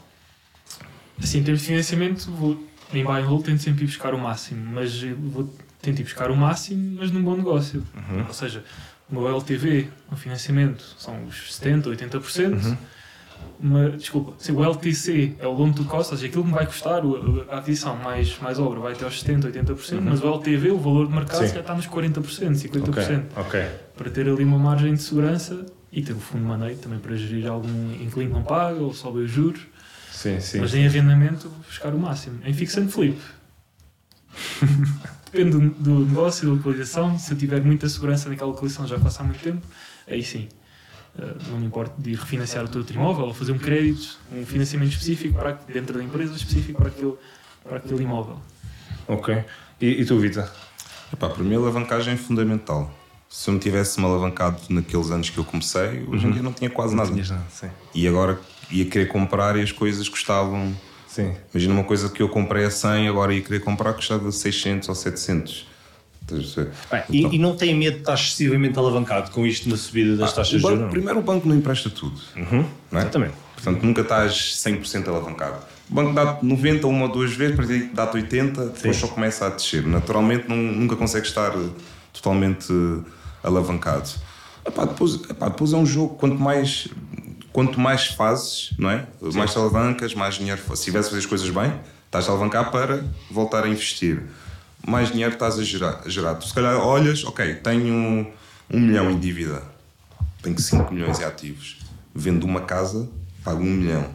Assim, em termos de financiamento, vou, em buy and hold tento sempre ir buscar o máximo, mas vou tentar ir buscar o máximo, mas num bom negócio. Ou seja, o meu LTV no financiamento são os 70%, 80%. Mas, desculpa, se o LTC é o loan to cost, ou seja, aquilo que me vai custar a aquisição mais, mais obra vai até aos 70%, 80%, mas o LTV, o valor de mercado, Sim. já está nos 40%, 50%. ok. Para ter ali uma margem de segurança e ter o fundo de maneio também para gerir algum inquilino que não paga ou sobe os juros. Sim, sim. Mas em arrendamento, buscar o máximo. Em fix and flip. <laughs> Depende do, do negócio, da localização. Se eu tiver muita segurança naquela localização, já faço há muito tempo, aí sim. Uh, não me importo de ir refinanciar o teu outro imóvel ou fazer um crédito, um financiamento específico para, dentro da empresa, específico para aquele, para aquele imóvel. Ok. E, e tu, Vita? Epá, para mim a alavancagem é fundamental. Se eu não tivesse-me alavancado naqueles anos que eu comecei, hoje em dia não tinha quase nada. Sim. E agora ia querer comprar e as coisas custavam. Sim. Imagina uma coisa que eu comprei a 100, agora ia querer comprar custava 600 ou 700. Estás a ver? Bem, e, e não tem medo de estar excessivamente alavancado com isto na subida das Ah, taxas o de banco- juros? Primeiro, o banco não empresta tudo. Uhum. Não é? Exatamente. Portanto, nunca estás 100% alavancado. O banco dá-te 90 uma ou duas vezes, depois dá-te 80, depois Sim. só começa a descer. Naturalmente, não- nunca consegues estar eh, totalmente eh, alavancado. Epá, depois, epá, depois é um jogo, quanto mais, quanto mais fazes, não é? mais te alavancas, mais dinheiro. Se tivesse a fazer as coisas bem, estás a alavancar para voltar a investir. Mais dinheiro estás a gerar. a gerar. Tu, se calhar, olhas, ok, tenho um milhão em dívida, tenho 5 milhões em ativos, vendo uma casa, pago um milhão.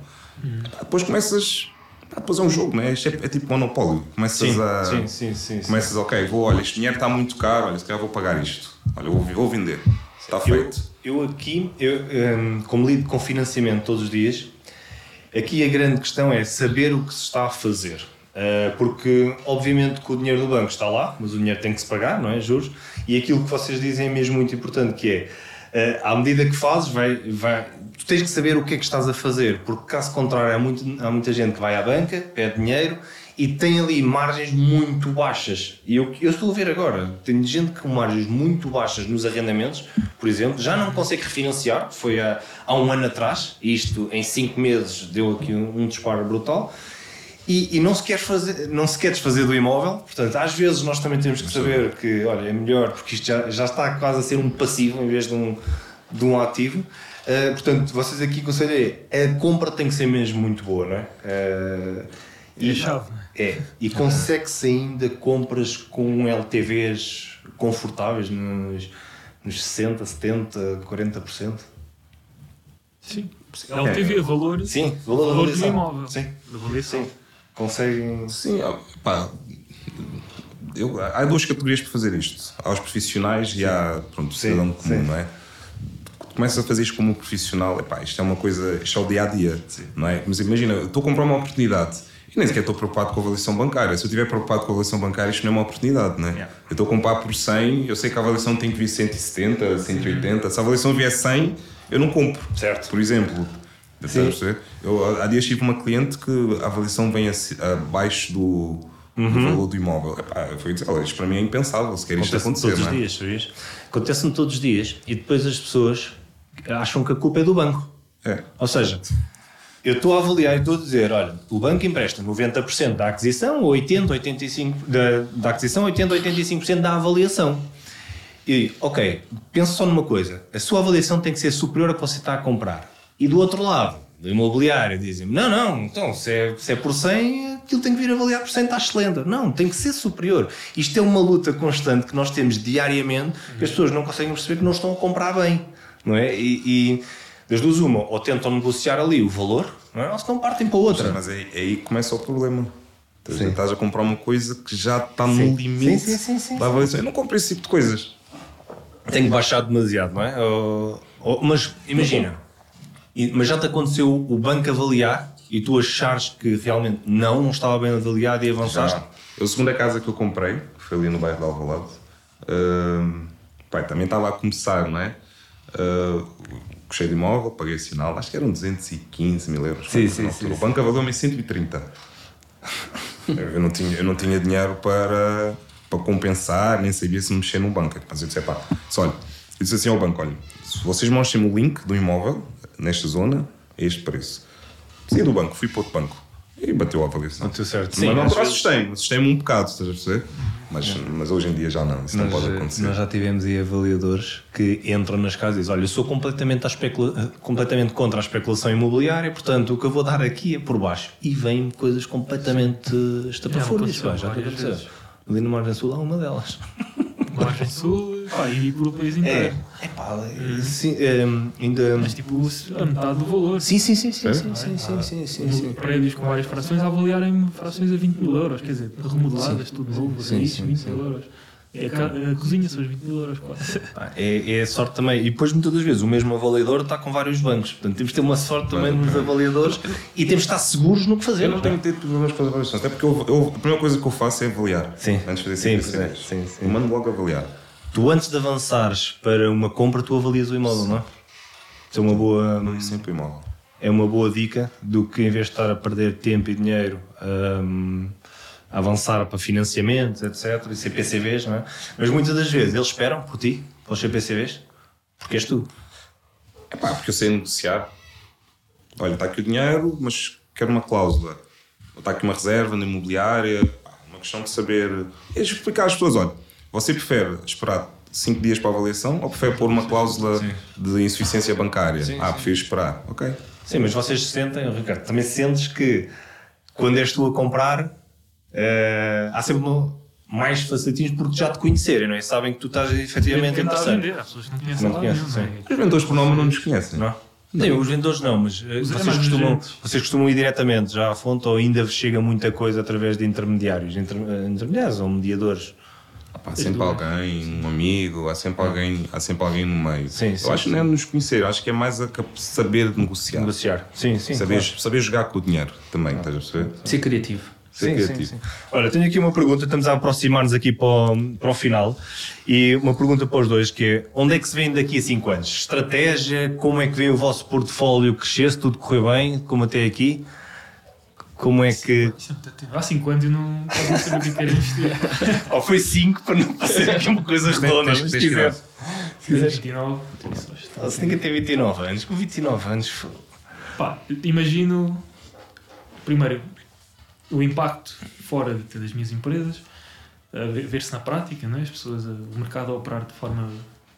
Pá, Depois começas. Depois é um jogo, não é? Isto é, é tipo monopólio. Começas Sim, a. sim, sim, sim, sim. Começas, ok, vou, olha, este dinheiro está muito caro, olha, se calhar vou pagar isto. Olha, vou, vou vender. Está feito. Eu aqui, eu, hum, como lido com financiamento todos os dias, aqui a grande questão é saber o que se está a fazer. Uh, porque, obviamente, que o dinheiro do banco está lá, mas o dinheiro tem que se pagar, não é? Juros. E aquilo que vocês dizem é mesmo muito importante, que é, uh, à medida que fazes, vai, vai, tu tens que saber o que é que estás a fazer, porque caso contrário, há, muito, há muita gente que vai à banca, pede dinheiro e tem ali margens muito baixas. E eu, eu estou a ver agora, tem gente com margens muito baixas nos arrendamentos, por exemplo, já não consegue refinanciar, foi há, há um ano atrás, e isto em 5 meses deu aqui um, um disparo brutal. E, e não, se quer fazer, não se quer desfazer do imóvel, portanto, às vezes nós também temos que saber que, olha, é melhor, porque isto já, já está quase a ser um passivo em vez de um, de um ativo. Uh, portanto, vocês aqui conselho é a compra tem que ser mesmo muito boa, não é? Uh, E a chave, é? é, e consegue-se ainda compras com LTVs confortáveis nos, nos 60, 70, 40%? Sim. LTV, valor, Sim, valor, valor do imóvel. Sim, avaliação. sim. Conseguem. Sim, pá, eu- há duas categorias para fazer isto. Há os profissionais e há pronto, o Sim, cidadão comum, sim. não é? Tu começas a fazer isto como um profissional, epá, isto é uma coisa, isto é o dia a dia, não é? Mas imagina, eu estou a comprar uma oportunidade e nem sequer estou preocupado com a avaliação bancária. Se eu estiver preocupado com a avaliação bancária, isto não é uma oportunidade, não é? Yeah. Eu estou a comprar por 100, eu sei que a avaliação tem que vir 170, 180. Se a avaliação vier 100, eu não compro. Certo. Por exemplo, eu há dias tive uma cliente que a avaliação vem abaixo do, do valor do imóvel. Epá, dizer, olha, isto para mim é impensável, se quer isto Acontece acontecer, todos não os é? dias? Acontece-me todos os dias e depois as pessoas acham que a culpa é do banco. É. Ou seja, eu estou a avaliar e estou a dizer, olha, o banco empresta 90% da aquisição, ou 80, 85% da, da aquisição, 80, 85% da avaliação. E, ok, pensa só numa coisa: a sua avaliação tem que ser superior ao que você está a comprar. E do outro lado, do imobiliário, dizem-me: não, não, então se é, se é por 100, aquilo tem que vir avaliar por 100, está excelente. Não, tem que ser superior. Isto é uma luta constante que nós temos diariamente, que as pessoas não conseguem perceber que não estão a comprar bem. Não é? E, e das duas, uma, ou tentam negociar ali o valor, não é? ou se não partem para outra. Mas aí que começa o problema. Estás a- Sim. Estás a comprar uma coisa que já está Sim. no limite Sim, sim, sim, sim, da avaliação. Eu não compro esse tipo de coisas. Tenho baixado demasiado, não é? Ou- ou- mas imagina, mas já te aconteceu o banco avaliar e tu achares que realmente não, não estava bem avaliado e avançaste? Já. Eu, a segunda casa que eu comprei, que foi ali no bairro de Alvalade, hum, pai, também estava a começar, não é? Uh, Gostei de imóvel, paguei sinal, acho que eram 215 mil euros. Sim, sim, altura. sim, O banco avaliou-me em 130. <laughs> eu, não tinha, eu não tinha dinheiro para, para compensar, nem sabia se mexer no banco. Mas eu disse, pá, olha, eu disse assim ao banco, olha, se vocês mostrem o link do imóvel, nesta zona, é este preço. Saí do banco, fui para outro banco. E bateu a avaliação. Bateu certo. Sim, Sim, mas não vezes- assustei-me, assustei-me um bocado, estás a perceber? Mas, mas hoje em dia já não, isso não Nós, pode eh, acontecer. nós já tivemos aí avaliadores que entram nas casas e dizem: Olha, eu sou completamente, especula- completamente contra a especulação imobiliária, portanto o que eu vou dar aqui é por baixo. E vêm coisas completamente estapafúrdias. Já várias aconteceu. vezes. Ali no Margem Sul há uma delas. <laughs> Margem Sul pá, e por o país É, inteiro. é pá, sim, eh, ainda. Mas tipo, a metade do valor. Sim, sim, sim, sim, É? sim, sim, sim, sim, sim, sim. Prédios com várias frações a avaliarem frações a 20 mil euros, quer dizer, remodeladas, tudo novo, Sim, sim, 20 sim. mil euros. É a, ca- a cozinha são os 20 mil euros quase. É, é sorte também. E depois, muitas das vezes, o mesmo avaliador está com vários bancos. Portanto, temos de ter uma sorte também nos avaliadores e temos de estar seguros no que Eu fazemos. não tenho tido problemas com as avaliações, até porque eu, eu- a primeira coisa que eu faço é avaliar. Sim. Antes de fazer Sim, CPCVs. sim, sim. Eu mando logo avaliar. Tu, antes de avançares para uma compra, tu avalias o imóvel, não é? Isso é uma boa, Não sempre imóvel. é uma boa dica do que, em vez de estar a perder tempo e dinheiro hum, a avançar para financiamentos, etc., e CPCVs, não é? Mas muitas das vezes eles esperam por ti, para os CPCVs, porque és tu. É pá, porque eu sei negociar. Olha, está aqui o dinheiro, mas quero uma cláusula. Ou está aqui uma reserva na imobiliária. Pá, uma questão de saber. E explicar às pessoas: olha, você prefere esperar 5 dias para a avaliação ou prefere pôr uma cláusula de insuficiência bancária? ah, prefiro esperar. Ok. Sim, mas vocês sentem, Ricardo, também sentes que quando és tu a comprar, eh, há sempre um- mais facilitismo porque já te conhecerem, não é? Sabem que tu estás efetivamente a interessante. vender, há pessoas não conhecem Não conhecem, nenhum, não é? Os vendedores por nome não nos conhecem. Não? Sim, os vendedores não, mas eh, Os vocês costumam, vocês costumam ir diretamente já à fonte ou ainda chega muita coisa através de intermediários, inter, eh, intermediários ou mediadores? Ah, pá, há sempre alguém, um amigo, há sempre alguém, há sempre alguém no meio. Sim, eu sim, acho que não é nos conhecer, eu acho que é mais a saber negociar. Negociar. Sim, sim. saber, claro. saber jogar com o dinheiro também, estás a perceber? Ser criativo. Ser Sim, criativo. sim, sim. Olha, tenho aqui uma pergunta, estamos a aproximar-nos aqui para o, para o final e uma pergunta para os dois que é onde é que se vêem daqui a 5 anos? Estratégia, como é que vê o vosso portfólio crescer, se tudo correr bem, como até aqui? Como é que... É. Há 5 anos eu não sabia o que é que era investir. <laughs> Ou foi 5 para não ser aqui uma coisa redonda, se quiser. dar. Se quiseres. 29, tenho sorte. Você tem que ter 29 anos, com 29 anos... Pá, imagino primeiro o impacto fora de- das minhas empresas, ver-se na prática, não é? as pessoas, o mercado a operar de forma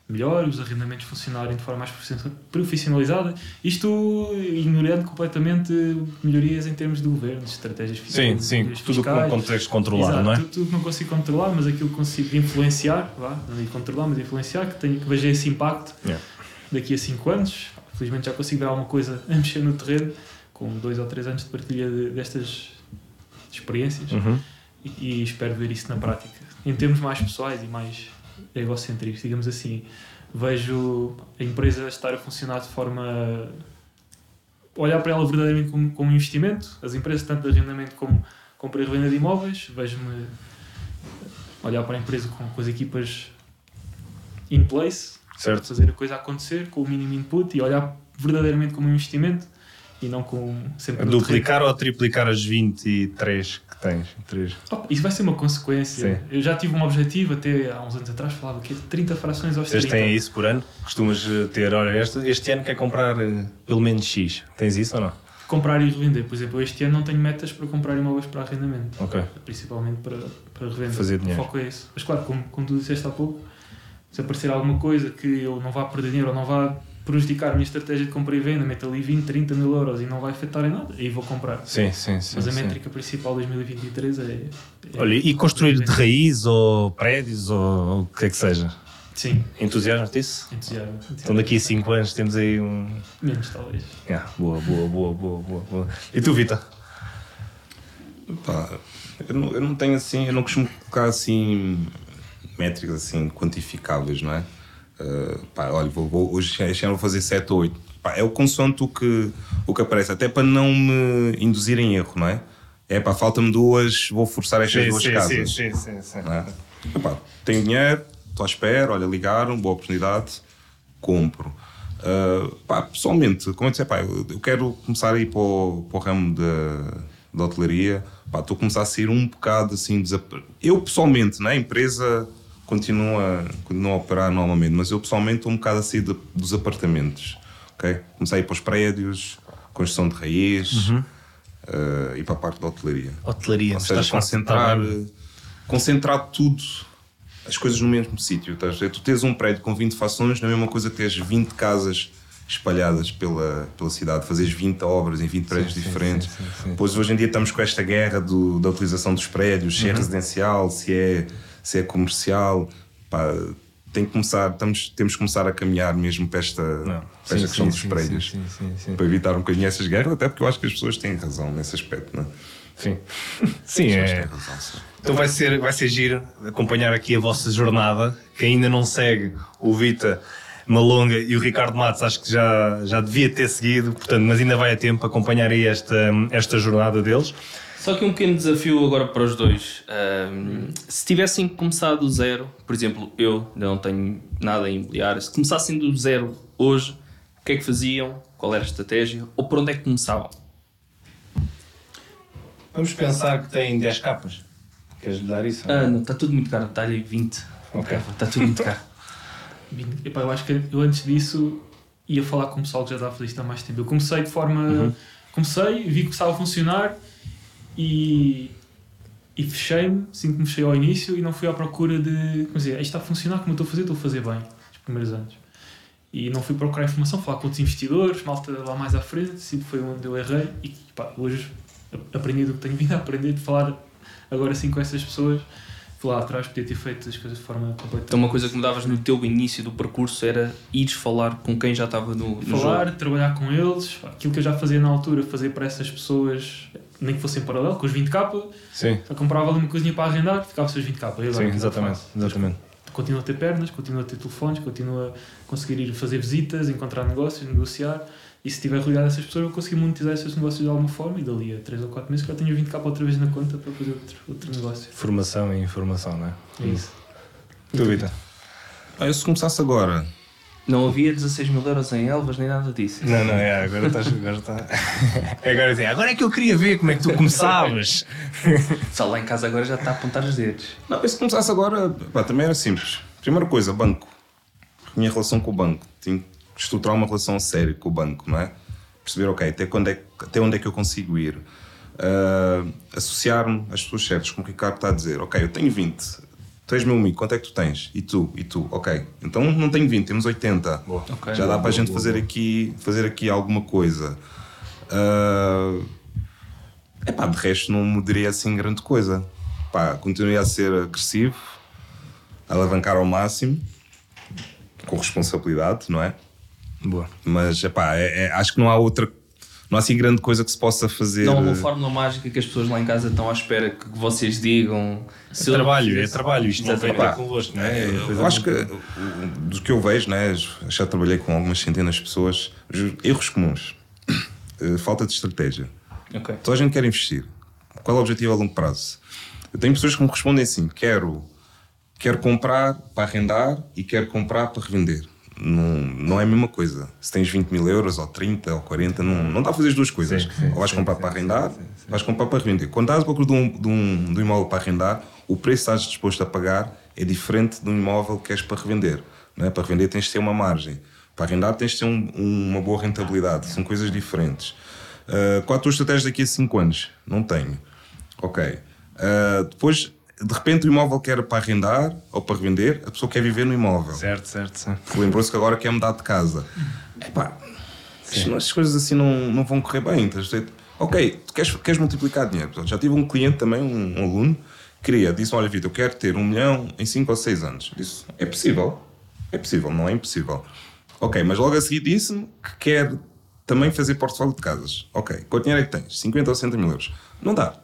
melhor, os arrendamentos funcionarem de forma mais profiss- profissionalizada, isto ignorando completamente melhorias em termos de governo, de estratégias Sim, fiscais. sim, melhorias tudo o que não consegues controlar, Exato, não é? Tudo, tudo que não consigo controlar, mas aquilo que consigo influenciar, vá, não digo controlar, mas influenciar, que, tenho, que veja esse impacto Yeah. daqui a 5 anos. Felizmente já consigo ver alguma coisa a mexer no terreno, com 2 ou 3 anos de partilha de- destas experiências Uhum. e, e espero ver isso na prática. Em termos mais pessoais e mais egocêntricos, digamos assim, vejo a empresa estar a funcionar de forma. olhar para ela verdadeiramente como, como um investimento, as empresas, tanto de arrendamento como compra e revenda de imóveis, vejo-me olhar para a empresa com, com as equipas in place, Certo. fazer a coisa acontecer com o mínimo input e olhar verdadeiramente como um investimento e não com sempre Duplicar ou triplicar as 23 que tens? Três. Oh, isso vai ser uma consequência. Sim. Eu já tive um objetivo, até há uns anos atrás, falava que é 30 frações aos Vocês 30. têm isso por ano? Costumas eh, ter, olha, este, este ano quer comprar eh, pelo menos X. Tens isso ou não? Comprar e revender. Por exemplo, este ano não tenho metas para comprar imóveis para arrendamento. Ok. Principalmente para, para revenda. Fazer dinheiro. O foco é isso. Mas claro, como, como tu disseste há pouco, Se aparecer alguma coisa que eu não vá perder dinheiro ou não vá prejudicar a minha estratégia de compra e venda, meto ali 20, 30 mil euros e não vai afetar em nada, aí vou comprar. Sim, sim, sim. Mas a sim. métrica principal de 2023 é. é Olha, e construir de raiz ou prédios ou o que é que seja? Sim, Entusiasmo disso? entusiasmo. Então daqui a 5 anos temos aí um. Menos, talvez. Yeah, boa, boa, boa, boa, boa, boa. E tu, Vitor? Pá, eu, não, eu não tenho assim, eu não costumo colocar assim métricas assim quantificáveis, não é? Uh, pá, olha, vou, vou, hoje este ano vou fazer 7 ou 8. Pá, é o consoante o que, o que aparece, até para não me induzir em erro, não é? É pá, falta-me duas, vou forçar estas duas casas. sim, sim, sim. é? Epá, tenho dinheiro, estou à espera, olha, ligaram, boa oportunidade, compro. Uh, pá, pessoalmente, como eu disse, pá, eu eu quero começar a ir para o, para o ramo da, da hotelaria, pá, estou a começar a sair um bocado assim, desap- eu pessoalmente, né, a empresa continua, continua a operar normalmente, mas eu pessoalmente estou um bocado a sair de- dos apartamentos, ok? Começar a ir para os prédios, construção de raiz, uh, ir para a parte da hotelaria. Hotelaria. Ou seja, estás concentrar, concentrar tudo, as coisas no mesmo sítio. estás? Tu tens um prédio com 20 fações, não é a mesma coisa que teres 20 casas espalhadas pela, pela cidade, fazeres 20 obras em 20 prédios sim, diferentes. sim, sim. Pois hoje em dia estamos com esta guerra do- da utilização dos prédios, Uhum. se é residencial, se é, se é comercial. Pá, tem que começar, estamos, temos que começar a caminhar mesmo para esta, Não. para esta Sim, questão sim, dos sim, prédios. sim, sim, sim. Para evitar um bocadinho essas guerras, até porque eu acho que as pessoas têm razão nesse aspecto. Não é? Sim. <laughs> Sim, é. razão. Então vai ser, vai ser giro acompanhar aqui a vossa jornada. Quem ainda não segue o Vita Malonga e o Ricardo Matos, acho que já, já devia ter seguido, portanto, mas ainda vai a tempo acompanhar aí esta, esta jornada deles. Só que um pequeno desafio agora para os dois. Ahm, se tivessem começado do zero, por exemplo, eu ainda não tenho nada em imobiliário, se começassem do zero hoje, o que é que faziam? Qual era a estratégia? Ou por onde é que começavam? Vamos pensar que tem 10 capas. Queres lhe dar isso? Ah, não, está tudo muito caro, está-lhe 20. Ok. Está tudo muito caro. <laughs> Epá, eu acho que eu antes disso ia falar com o pessoal que já estava a fazer isto há mais tempo. Eu comecei de forma. Comecei, vi que começava a funcionar e. E fechei-me, sinto me fechei ao início e não fui à procura de. Como dizer, isto está a funcionar como eu estou a fazer, estou a fazer bem, os primeiros anos. E não fui procurar informação, falar com outros investidores, malta lá mais à frente, que foi onde eu errei. E pá, hoje aprendi do que tenho vindo a aprender, de falar agora sim com essas pessoas. Lá atrás, podia ter feito as coisas de forma completa. Então, uma coisa que mudavas no teu início do percurso era ires falar com quem já estava no, no falar, jogo. trabalhar com eles, aquilo que eu já fazia na altura, fazer para essas pessoas, nem que fossem em paralelo, com os 20k, Sim, só comprava ali uma coisinha para arrendar, ficava os 20k. E agora, sim, exatamente. exatamente. Continuo a ter pernas, continuo a ter telefones, continuo a conseguir ir fazer visitas, encontrar negócios, negociar. E se estiver rodeado dessas pessoas, eu consigo monetizar esses negócios de alguma forma. E dali a 3 ou 4 meses, já tenho 20k outra vez na conta para fazer outro, outro negócio. Formação e informação, não é? É isso. Tu, Vita? Ah, eu se começasse agora, Não havia 16 mil euros em Elvas nem nada disso. Não, não, é, agora estás. Agora, está... <laughs> agora, assim, agora é que eu queria ver como é que tu começavas. <laughs> Só lá em casa agora já está a apontar os dedos. Não, eu se começasse agora, pá, também era simples. Primeira coisa, banco. Minha relação com o banco. Tinha que estruturar uma relação a sério com o banco, não é? Perceber, ok, até, quando é, que- até onde é que eu consigo ir. Ah, Associar-me às pessoas certas, como o Ricardo está a dizer. Ok, eu tenho 20. Tu és meu amigo, quanto é que tu tens? E tu? E tu? Ok. Então não tenho 20, temos 80. Ok. Já dá para a gente fazer, Aqui, fazer aqui alguma coisa. Ah, é pá, de resto não mudaria assim grande coisa. Pá, continuaria a ser agressivo, a alavancar ao máximo, com responsabilidade, não é? Boa. Mas é pá, é, é- acho que não há outra, não há assim grande coisa que se possa fazer. Não há uma fórmula mágica que as pessoas lá em casa estão à espera que vocês digam. É Se eu trabalho, é trabalho. Isto não tem a ver Epá, convosco, não é? É coisa Eu acho que do que eu vejo, né, já trabalhei com algumas centenas de pessoas, erros comuns, Eh, falta de estratégia. Ok. Toda a gente quer investir. Qual é o objetivo a longo prazo? Eu tenho pessoas que me respondem assim: quero, quero comprar para arrendar e quero comprar para revender. Não, não é a mesma coisa. Se tens 20 mil euros, ou 30, ou 40, não, não dá a fazer as duas coisas. Sim, sim, ou vais sim, comprar para arrendar, vais comprar para revender. Quando estás à procura de um, de, um, de um imóvel para arrendar, o preço que estás disposto a pagar é diferente de um imóvel que queres para revender. Não é? Para revender tens de ter uma margem. Para arrendar tens de ter um- uma boa rentabilidade. São coisas diferentes. Uh, qual a tua estratégia daqui a 5 anos? Não tenho. Ok. Uh, depois de repente o imóvel que era para arrendar ou para revender, a pessoa quer viver no imóvel. Certo, certo, certo. Lembrou-se que agora quer mudar de casa. Epá, estas coisas assim não, não vão correr bem. ver? Ok, tu queres, queres multiplicar dinheiro. Portanto, Já tive um cliente também, um, um aluno, que queria, disse: Olha, Vitor, eu quero ter um milhão em 5 ou 6 anos. Eu Disse: É possível. É possível, não é impossível. Ok, mas logo a seguir disse-me que quer também fazer portfólio de casas. Ok, quanto dinheiro é que tens? 50 ou 60 mil euros. Não dá.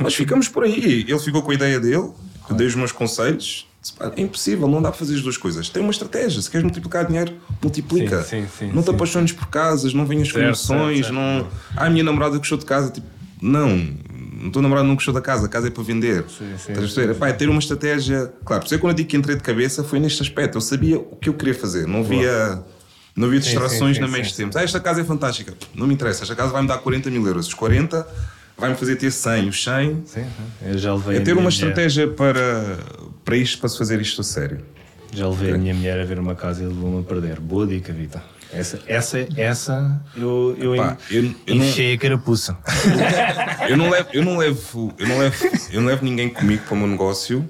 Mas ficamos por aí. Ele ficou com a ideia dele, eu dei os meus conselhos. Disse, "Pá, É impossível, não dá para fazer as duas coisas. Tem uma estratégia. Se queres multiplicar dinheiro, multiplica. Sim, sim, sim, não te sim, apaixones por casas, não venhas com emoções. Não... Ah, a minha namorada gostou de casa. Tipo, não, o teu namorado não gostou da casa, a casa é para vender. Sim, sim? Epá, é ter uma estratégia. Claro, por isso é quando eu digo que entrei de cabeça foi neste aspecto. Eu sabia o que eu queria fazer, não via. Não havia distrações sim, na sim, meio sim. tempos. Ah, esta casa é fantástica. Não me interessa, esta casa vai-me dar 40 mil euros. Os 40 vai-me fazer ter 100. Os 100 Sim, eu já levei é ter uma mulher- estratégia para, para isto, para se fazer isto a sério. Já levei a minha mulher a ver uma casa e levou-me a perder. Boa dica, Vitor. Essa, essa, essa eu, eu, Pá, eu- eu não- enchei a carapuça. <laughs> Eu não levo, eu não levo, eu não levo, eu não levo ninguém comigo para o meu negócio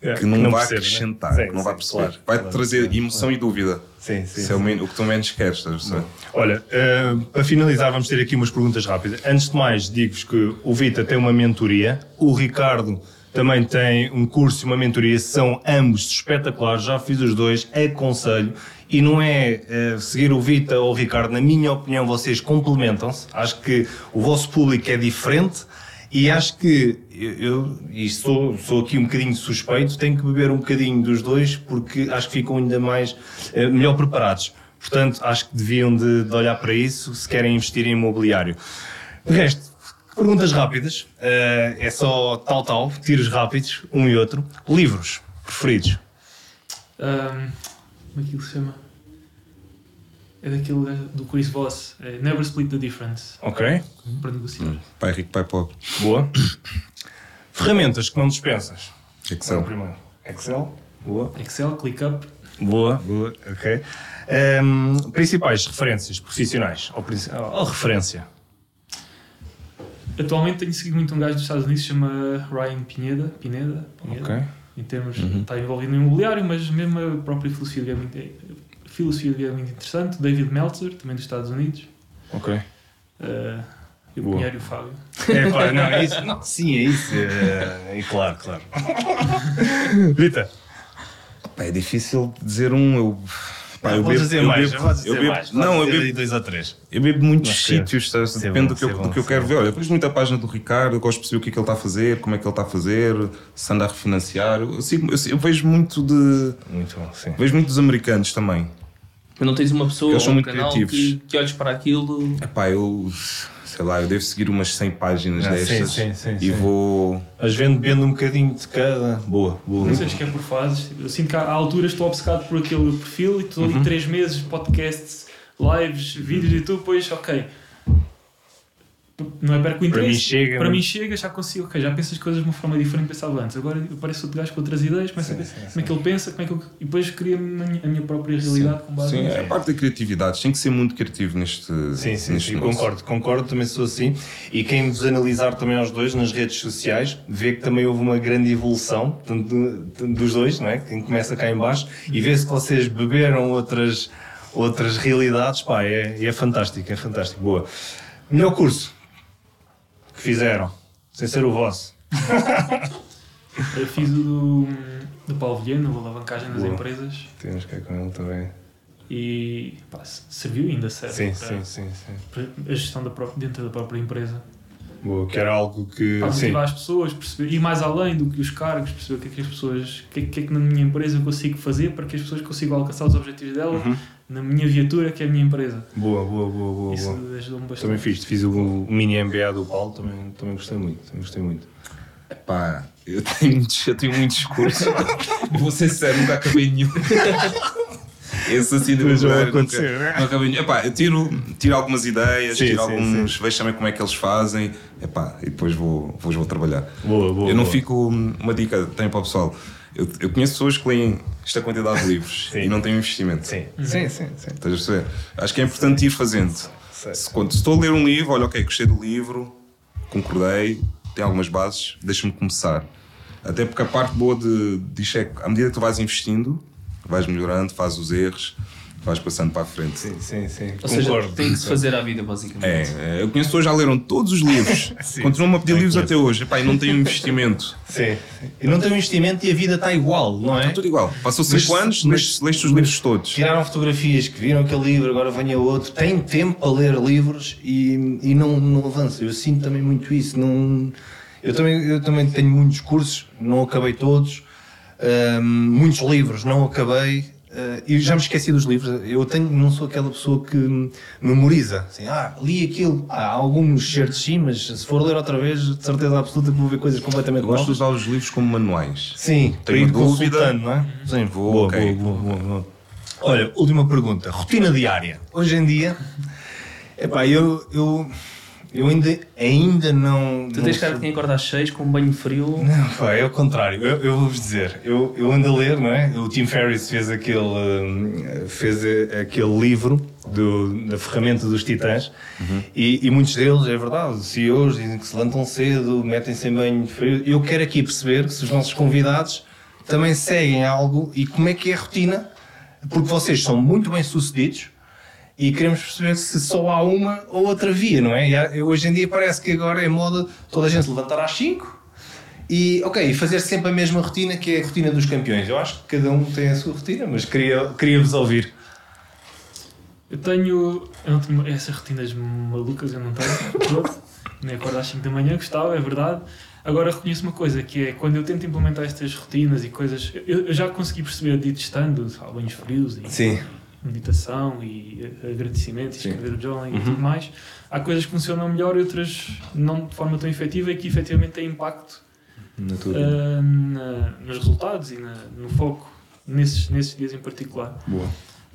que não, vai percebe, né? acrescentar, Sim, que não sim, vai perceber. claro, vai claro. trazer emoção e dúvida. Sim, sim, Isso é o, que tu menos queres, estás a? Olha, eh, para finalizar, vamos ter aqui umas perguntas rápidas. Antes de mais, digo-vos que o Vita tem uma mentoria, o Ricardo também tem um curso e uma mentoria, são ambos espetaculares, já fiz os dois, aconselho. E não é eh, seguir o Vita ou o Ricardo, na minha opinião, vocês complementam-se. Acho que o vosso público é diferente e acho que eu, e sou, sou aqui um bocadinho suspeito, tenho que beber um bocadinho dos dois porque acho que ficam ainda mais eh, melhor preparados. Portanto, acho que deviam de, de olhar para isso se querem investir em imobiliário. De resto, perguntas rápidas. eh, é só tal, tal, tiros rápidos, um e outro. Livros preferidos. Ahm, como é que ele se chama? É daquele gajo do Chris Voss. É Never Split the Difference. Ok, Para negociar. Pai rico, pai pobre. boa. Ferramentas que não dispensas. Excel. Primeiro. Excel. Boa. Excel, ClickUp. Boa, boa, ok. Ehm, principais referências profissionais ou, ou referência? Atualmente tenho seguido muito um gajo dos Estados Unidos que se chama Ryan Pineda. Pineda, Pineda Ok. Em termos, está envolvido no imobiliário, mas mesmo a própria filosofia a filosofia é muito interessante. David Meltzer, também dos Estados Unidos. Ok. Uh, e o Boa. Pinheiro e o Fábio. É, pá, não, é isso. Não, sim, é isso. É, é claro, claro. <laughs> Rita, Pá, é difícil dizer um. Eu, pá, eu bebo, dizer eu mais. bebo- podes eu dizer bebo- mais. não, eu dizer bebo, dois ou três. eu bebo muitos sei. sítios, é depende bom, do que, eu, é do bom, que eu quero bom. ver. Olha, depois muita página do Ricardo, eu gosto de perceber o que é que ele está a fazer, como é que ele está a fazer, se anda a refinanciar. Eu, sigo- eu, eu vejo muito de. Muito bom, sim. Vejo muito dos americanos também. Mas não tens uma pessoa ou um muito canal criativos. que, que olhes para aquilo. Epá, eu. Sei lá, eu devo seguir umas 100 páginas Ah, sim, destas sim, sim, e sim. vou. Mas vendo, vendo um bocadinho de cada. Boa, boa. Não sei se é por fases. Tipo, Eu sinto que há alturas estou obcecado por aquele perfil e estou Uhum. ali três meses, podcasts, lives, vídeos e tudo, depois, ok. Não é perco o Para interesse. mim chega, Para mas- mim chega, já consigo, ok, já penso as coisas de uma forma diferente que pensava antes. Agora eu pareço outro gajo com outras ideias, começo a ver como é que ele pensa, como é que eu... e depois cria a minha, própria realidade com base Sim, nisso. é a parte da criatividade. Tem que ser muito criativo neste. Sim, sim, neste sim, concordo, concordo, também sou assim. E quem vos analisar também aos dois nas redes sociais, vê que também houve uma grande evolução dos dois, não é? Quem começa cá em baixo e vê-se que vocês beberam outras, outras realidades, pá, é, é fantástico, é fantástico, boa. Melhor curso que fizeram, sem ser o vosso. <laughs> Eu fiz o do, do Paulo Vilhena, a alavancagem das Boa. empresas Temos que ir com ele também. e pá, serviu ainda, serve Sim, para, sim, sim, sim. para a gestão da pró- dentro da própria empresa. Boa, que era algo que. Para motivar as pessoas, perceber, ir mais além do que os cargos, perceber o que é que as pessoas, o que é, que é que na minha empresa eu consigo fazer para que as pessoas consigam alcançar os objetivos dela Uhum. Na minha viatura, que é a minha empresa. boa, boa, boa, boa. Isso boa. ajudou-me bastante. Também fiz, fiz o, mini MBA do Paulo, também, também gostei muito, também gostei muito. Pá, eu tenho muitos, eu tenho muitos cursos. Eu <laughs> vou ser sincero, nunca acabei nenhum. <laughs> Esse assim de verdade, acontecer, nunca- né? Não acabei nenhum. Epá, eu tiro, tiro algumas ideias, Sim, tiro sim, alguns. Vejo também como é que eles fazem. Epá, e depois vou, depois vou trabalhar. Boa, boa. eu não boa. fico. Uma dica tenho para o pessoal. Eu, eu conheço pessoas que leem esta quantidade de livros <laughs> e não têm investimento. Sim, sim, sim. sim. Estás a perceber? Acho que é importante ir fazendo. Se, quando, se estou a ler um livro, olha, ok, gostei do livro, concordei, tem algumas bases, deixa-me começar. Até porque a parte boa de, disto é que à medida que tu vais investindo, vais melhorando, fazes os erros, vais passando para a frente. Sim, sim, sim. Ou seja, Concordo. tem que se fazer à vida, basicamente. É, é, eu conheço pessoas que já leram todos os livros, <laughs> continuam a pedir livros até hoje. Epá, e não têm um investimento. Sim. E não tem um investimento e a vida está igual, não é? Está tudo igual. Passou Mas- 5 anos, mas- leste os livros todos. Tiraram fotografias que viram aquele livro, agora venha outro. Tem tempo para ler livros e, e não, não avança. Eu sinto também muito isso. Não, eu, também, eu também tenho muitos cursos, não acabei todos. Ahm, muitos livros, não acabei. Ah, e já me esqueci dos livros. Eu tenho, não sou aquela pessoa que memoriza. Assim, ah, li aquilo. Ah, há alguns certos sim, mas se for ler outra vez, de certeza absoluta que vou ver coisas completamente Gosto de novas. usar os livros como manuais. Sim, para Tenho ir dúvida. consultando, não é? Sim, Vou, boa, ok. boa, boa, boa, boa. Olha, última pergunta. Rotina diária. Hoje em dia, epá, eu, eu, eu ainda, ainda não. Tu não tens cara de quem acorda às 6 com um banho frio. Não, pá, é o contrário. Eu, eu vou-vos dizer, eu, eu ando a ler, não é? O Tim Ferriss fez aquele, hum, fez aquele livro do, da ferramenta dos titãs e, e muitos deles, é verdade, os CEOs dizem que se levantam cedo, metem-se em banho frio. Eu quero aqui perceber se os nossos convidados também seguem algo e como é que é a rotina, porque vocês são muito bem sucedidos e queremos perceber se só há uma ou outra via, não é? E hoje em dia parece que agora é moda toda a gente levantar às 5 e, ok, fazer sempre a mesma rotina que é a rotina dos campeões. Eu acho que cada um tem a sua rotina, mas queria, queria-vos ouvir. Eu tenho. Eu não tenho essas rotinas malucas, eu não tenho. <laughs> Nem acordo às 5 da manhã, gostava, é verdade. Agora reconheço uma coisa, que é quando eu tento implementar estas rotinas e coisas. Eu, eu já consegui perceber de ir testando, banhos frios e Sim. Meditação e eh, agradecimento e Sim. escrever o journaling e tudo mais. Há coisas que funcionam melhor e outras não de forma tão efetiva e que efetivamente têm impacto ah, na- nos resultados e na- no foco nesses, nesses dias em particular. Boa.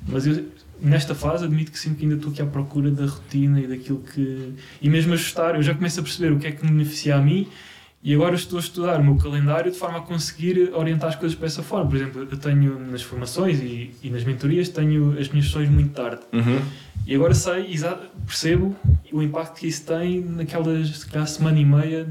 Mas eu, nesta fase, admito que sinto que ainda estou aqui à procura da rotina e daquilo que. E mesmo ajustar, eu já começo a perceber o que é que me beneficia a mim e agora estou a estudar o meu calendário de forma a conseguir orientar as coisas para essa forma. Por exemplo, eu tenho nas formações e, e nas mentorias, tenho as minhas sessões muito tarde. Uhum. E agora sei, percebo o impacto que isso tem naquelas, se calhar, semana e meia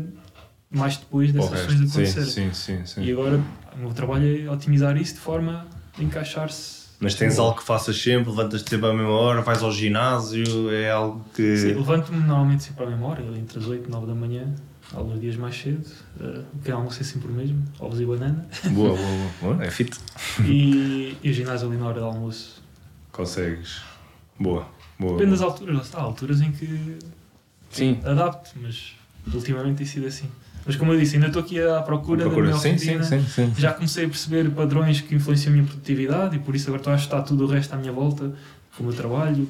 mais depois dessas sessões acontecerem. sim, sim, sim. E agora o meu trabalho é otimizar isso de forma a encaixar-se. Mas tens algo que faças sempre, levantas-te sempre à mesma hora, vais ao ginásio, é algo que. Sim, levanto-me normalmente sempre à mesma hora, entre as 8 e 9 da manhã, alguns dias mais cedo. Uh, o pequeno almoço é sempre o mesmo, ovos e banana. Boa, boa, boa. <laughs> Boa, É fit. e, e o ginásio ali na hora do almoço. Consegues. Boa, boa. Depende das alturas, há alturas em que Sim. adapto, mas ultimamente tem sido assim. Mas como eu disse, ainda estou aqui à procura, Procura. da minha Sim, sim, sim, sim. Já comecei a perceber padrões que influenciam a minha produtividade e por isso agora estou a ajustar tudo o resto à minha volta, o meu trabalho,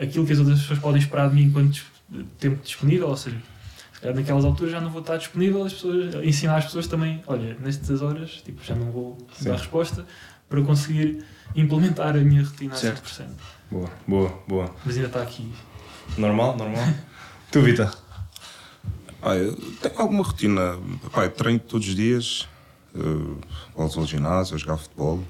aquilo que as outras pessoas podem esperar de mim enquanto tempo disponível, ou seja, naquelas alturas já não vou estar disponível, as pessoas, ensinar as pessoas também, olha, nestas horas, tipo, já não vou Sim. dar resposta para conseguir implementar a minha rotina a Certo. 100%. Boa, boa, boa. Mas ainda está aqui. Normal, normal. <laughs> tu, Vita? Ah, eu tenho alguma rotina. Pá, eu treino todos os dias, uh, volto ao ginásio, a jogar futebol.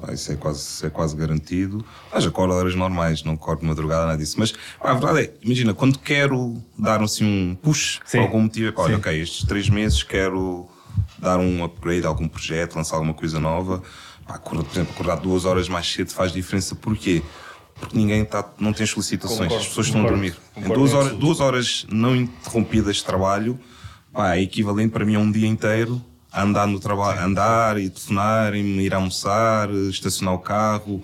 Pá, isso, é quase, isso é quase garantido. Mas acordo horas normais, não acordo de madrugada, nada disso. Mas pá, a verdade é, imagina, quando quero dar assim, um push, Sim. por algum motivo, é pá, olha, ok, estes três meses quero dar um upgrade a algum projeto, lançar alguma coisa nova. Pá, por exemplo, acordar duas horas mais cedo faz diferença. Porquê? Porque ninguém está, não tem solicitações, Concordo, as pessoas estão a concordo, dormir. Em concordo duas em horas, absoluto. duas horas não interrompidas de trabalho, pá, é equivalente para mim a um dia inteiro andar no trabalho, andar e telefonar, e ir almoçar, estacionar o carro.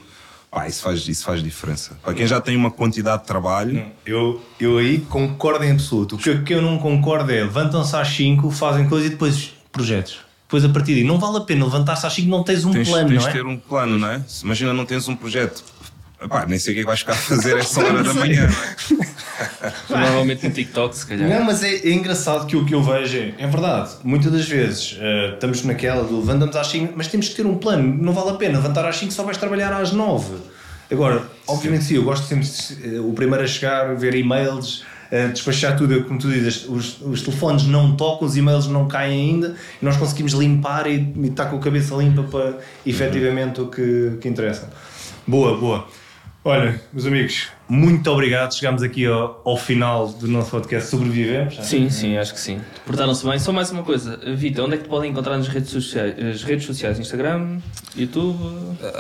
Pá, isso faz, isso faz diferença. Para quem já tem uma quantidade de trabalho, Eu, eu aí concordo em absoluto. O que, que eu não concordo é levantam-se às 5, fazem coisa e depois projetos. Depois a partir daí não vale a pena levantar-se às 5 não tens um tens, plano, tens não é? ter um plano, não é? Se imagina não tens um projeto, pá, nem sei o que é que vais ficar a fazer essa hora da manhã. não é? <laughs> <laughs> Normalmente no TikTok, se calhar. Não, mas é, é engraçado que o que eu vejo é, é verdade. Muitas das vezes eh, estamos naquela de levantamos às 5, mas temos que ter um plano. Não vale a pena levantar às 5 só vais trabalhar às 9. Agora, obviamente sim, eu gosto sempre de, eh, o primeiro a chegar, ver e-mails, eh, despachar tudo, como tu dizes, os, os telefones não tocam, os e-mails não caem ainda, e nós conseguimos limpar e, e estar com a cabeça limpa para efetivamente o que, que interessa. Boa, boa. Olha, meus amigos, muito obrigado. Chegamos aqui ao, ao final do nosso podcast. Sobrevivemos. Sim, sim, acho que sim. Portaram-se bem. Só mais uma coisa, Vita, onde é que te podem encontrar nas redes sociais? As redes sociais, Instagram, YouTube?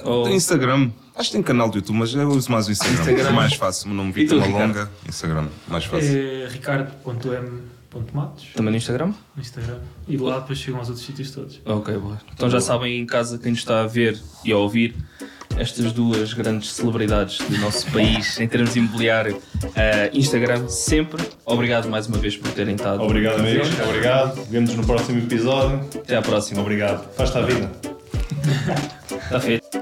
ou... Tem Instagram. Acho que tem canal do YouTube, mas eu uso mais o Instagram. Instagram. É mais fácil. Meu nome Vitor? Malonga. Instagram. Mais fácil. É ricardo.m.matos Também no Instagram? no Instagram. E de lá depois chegam aos outros sítios todos. Ok, boa. Então já sabem em casa quem nos está a ver e a ouvir estas duas grandes celebridades do nosso país em termos de imobiliário. eh, Instagram, sempre. Obrigado mais uma vez por terem estado. Obrigado, amigos. Obrigado. Vemos no próximo episódio. Até à próxima. Obrigado. Faz-te a vida. Está <laughs> feito.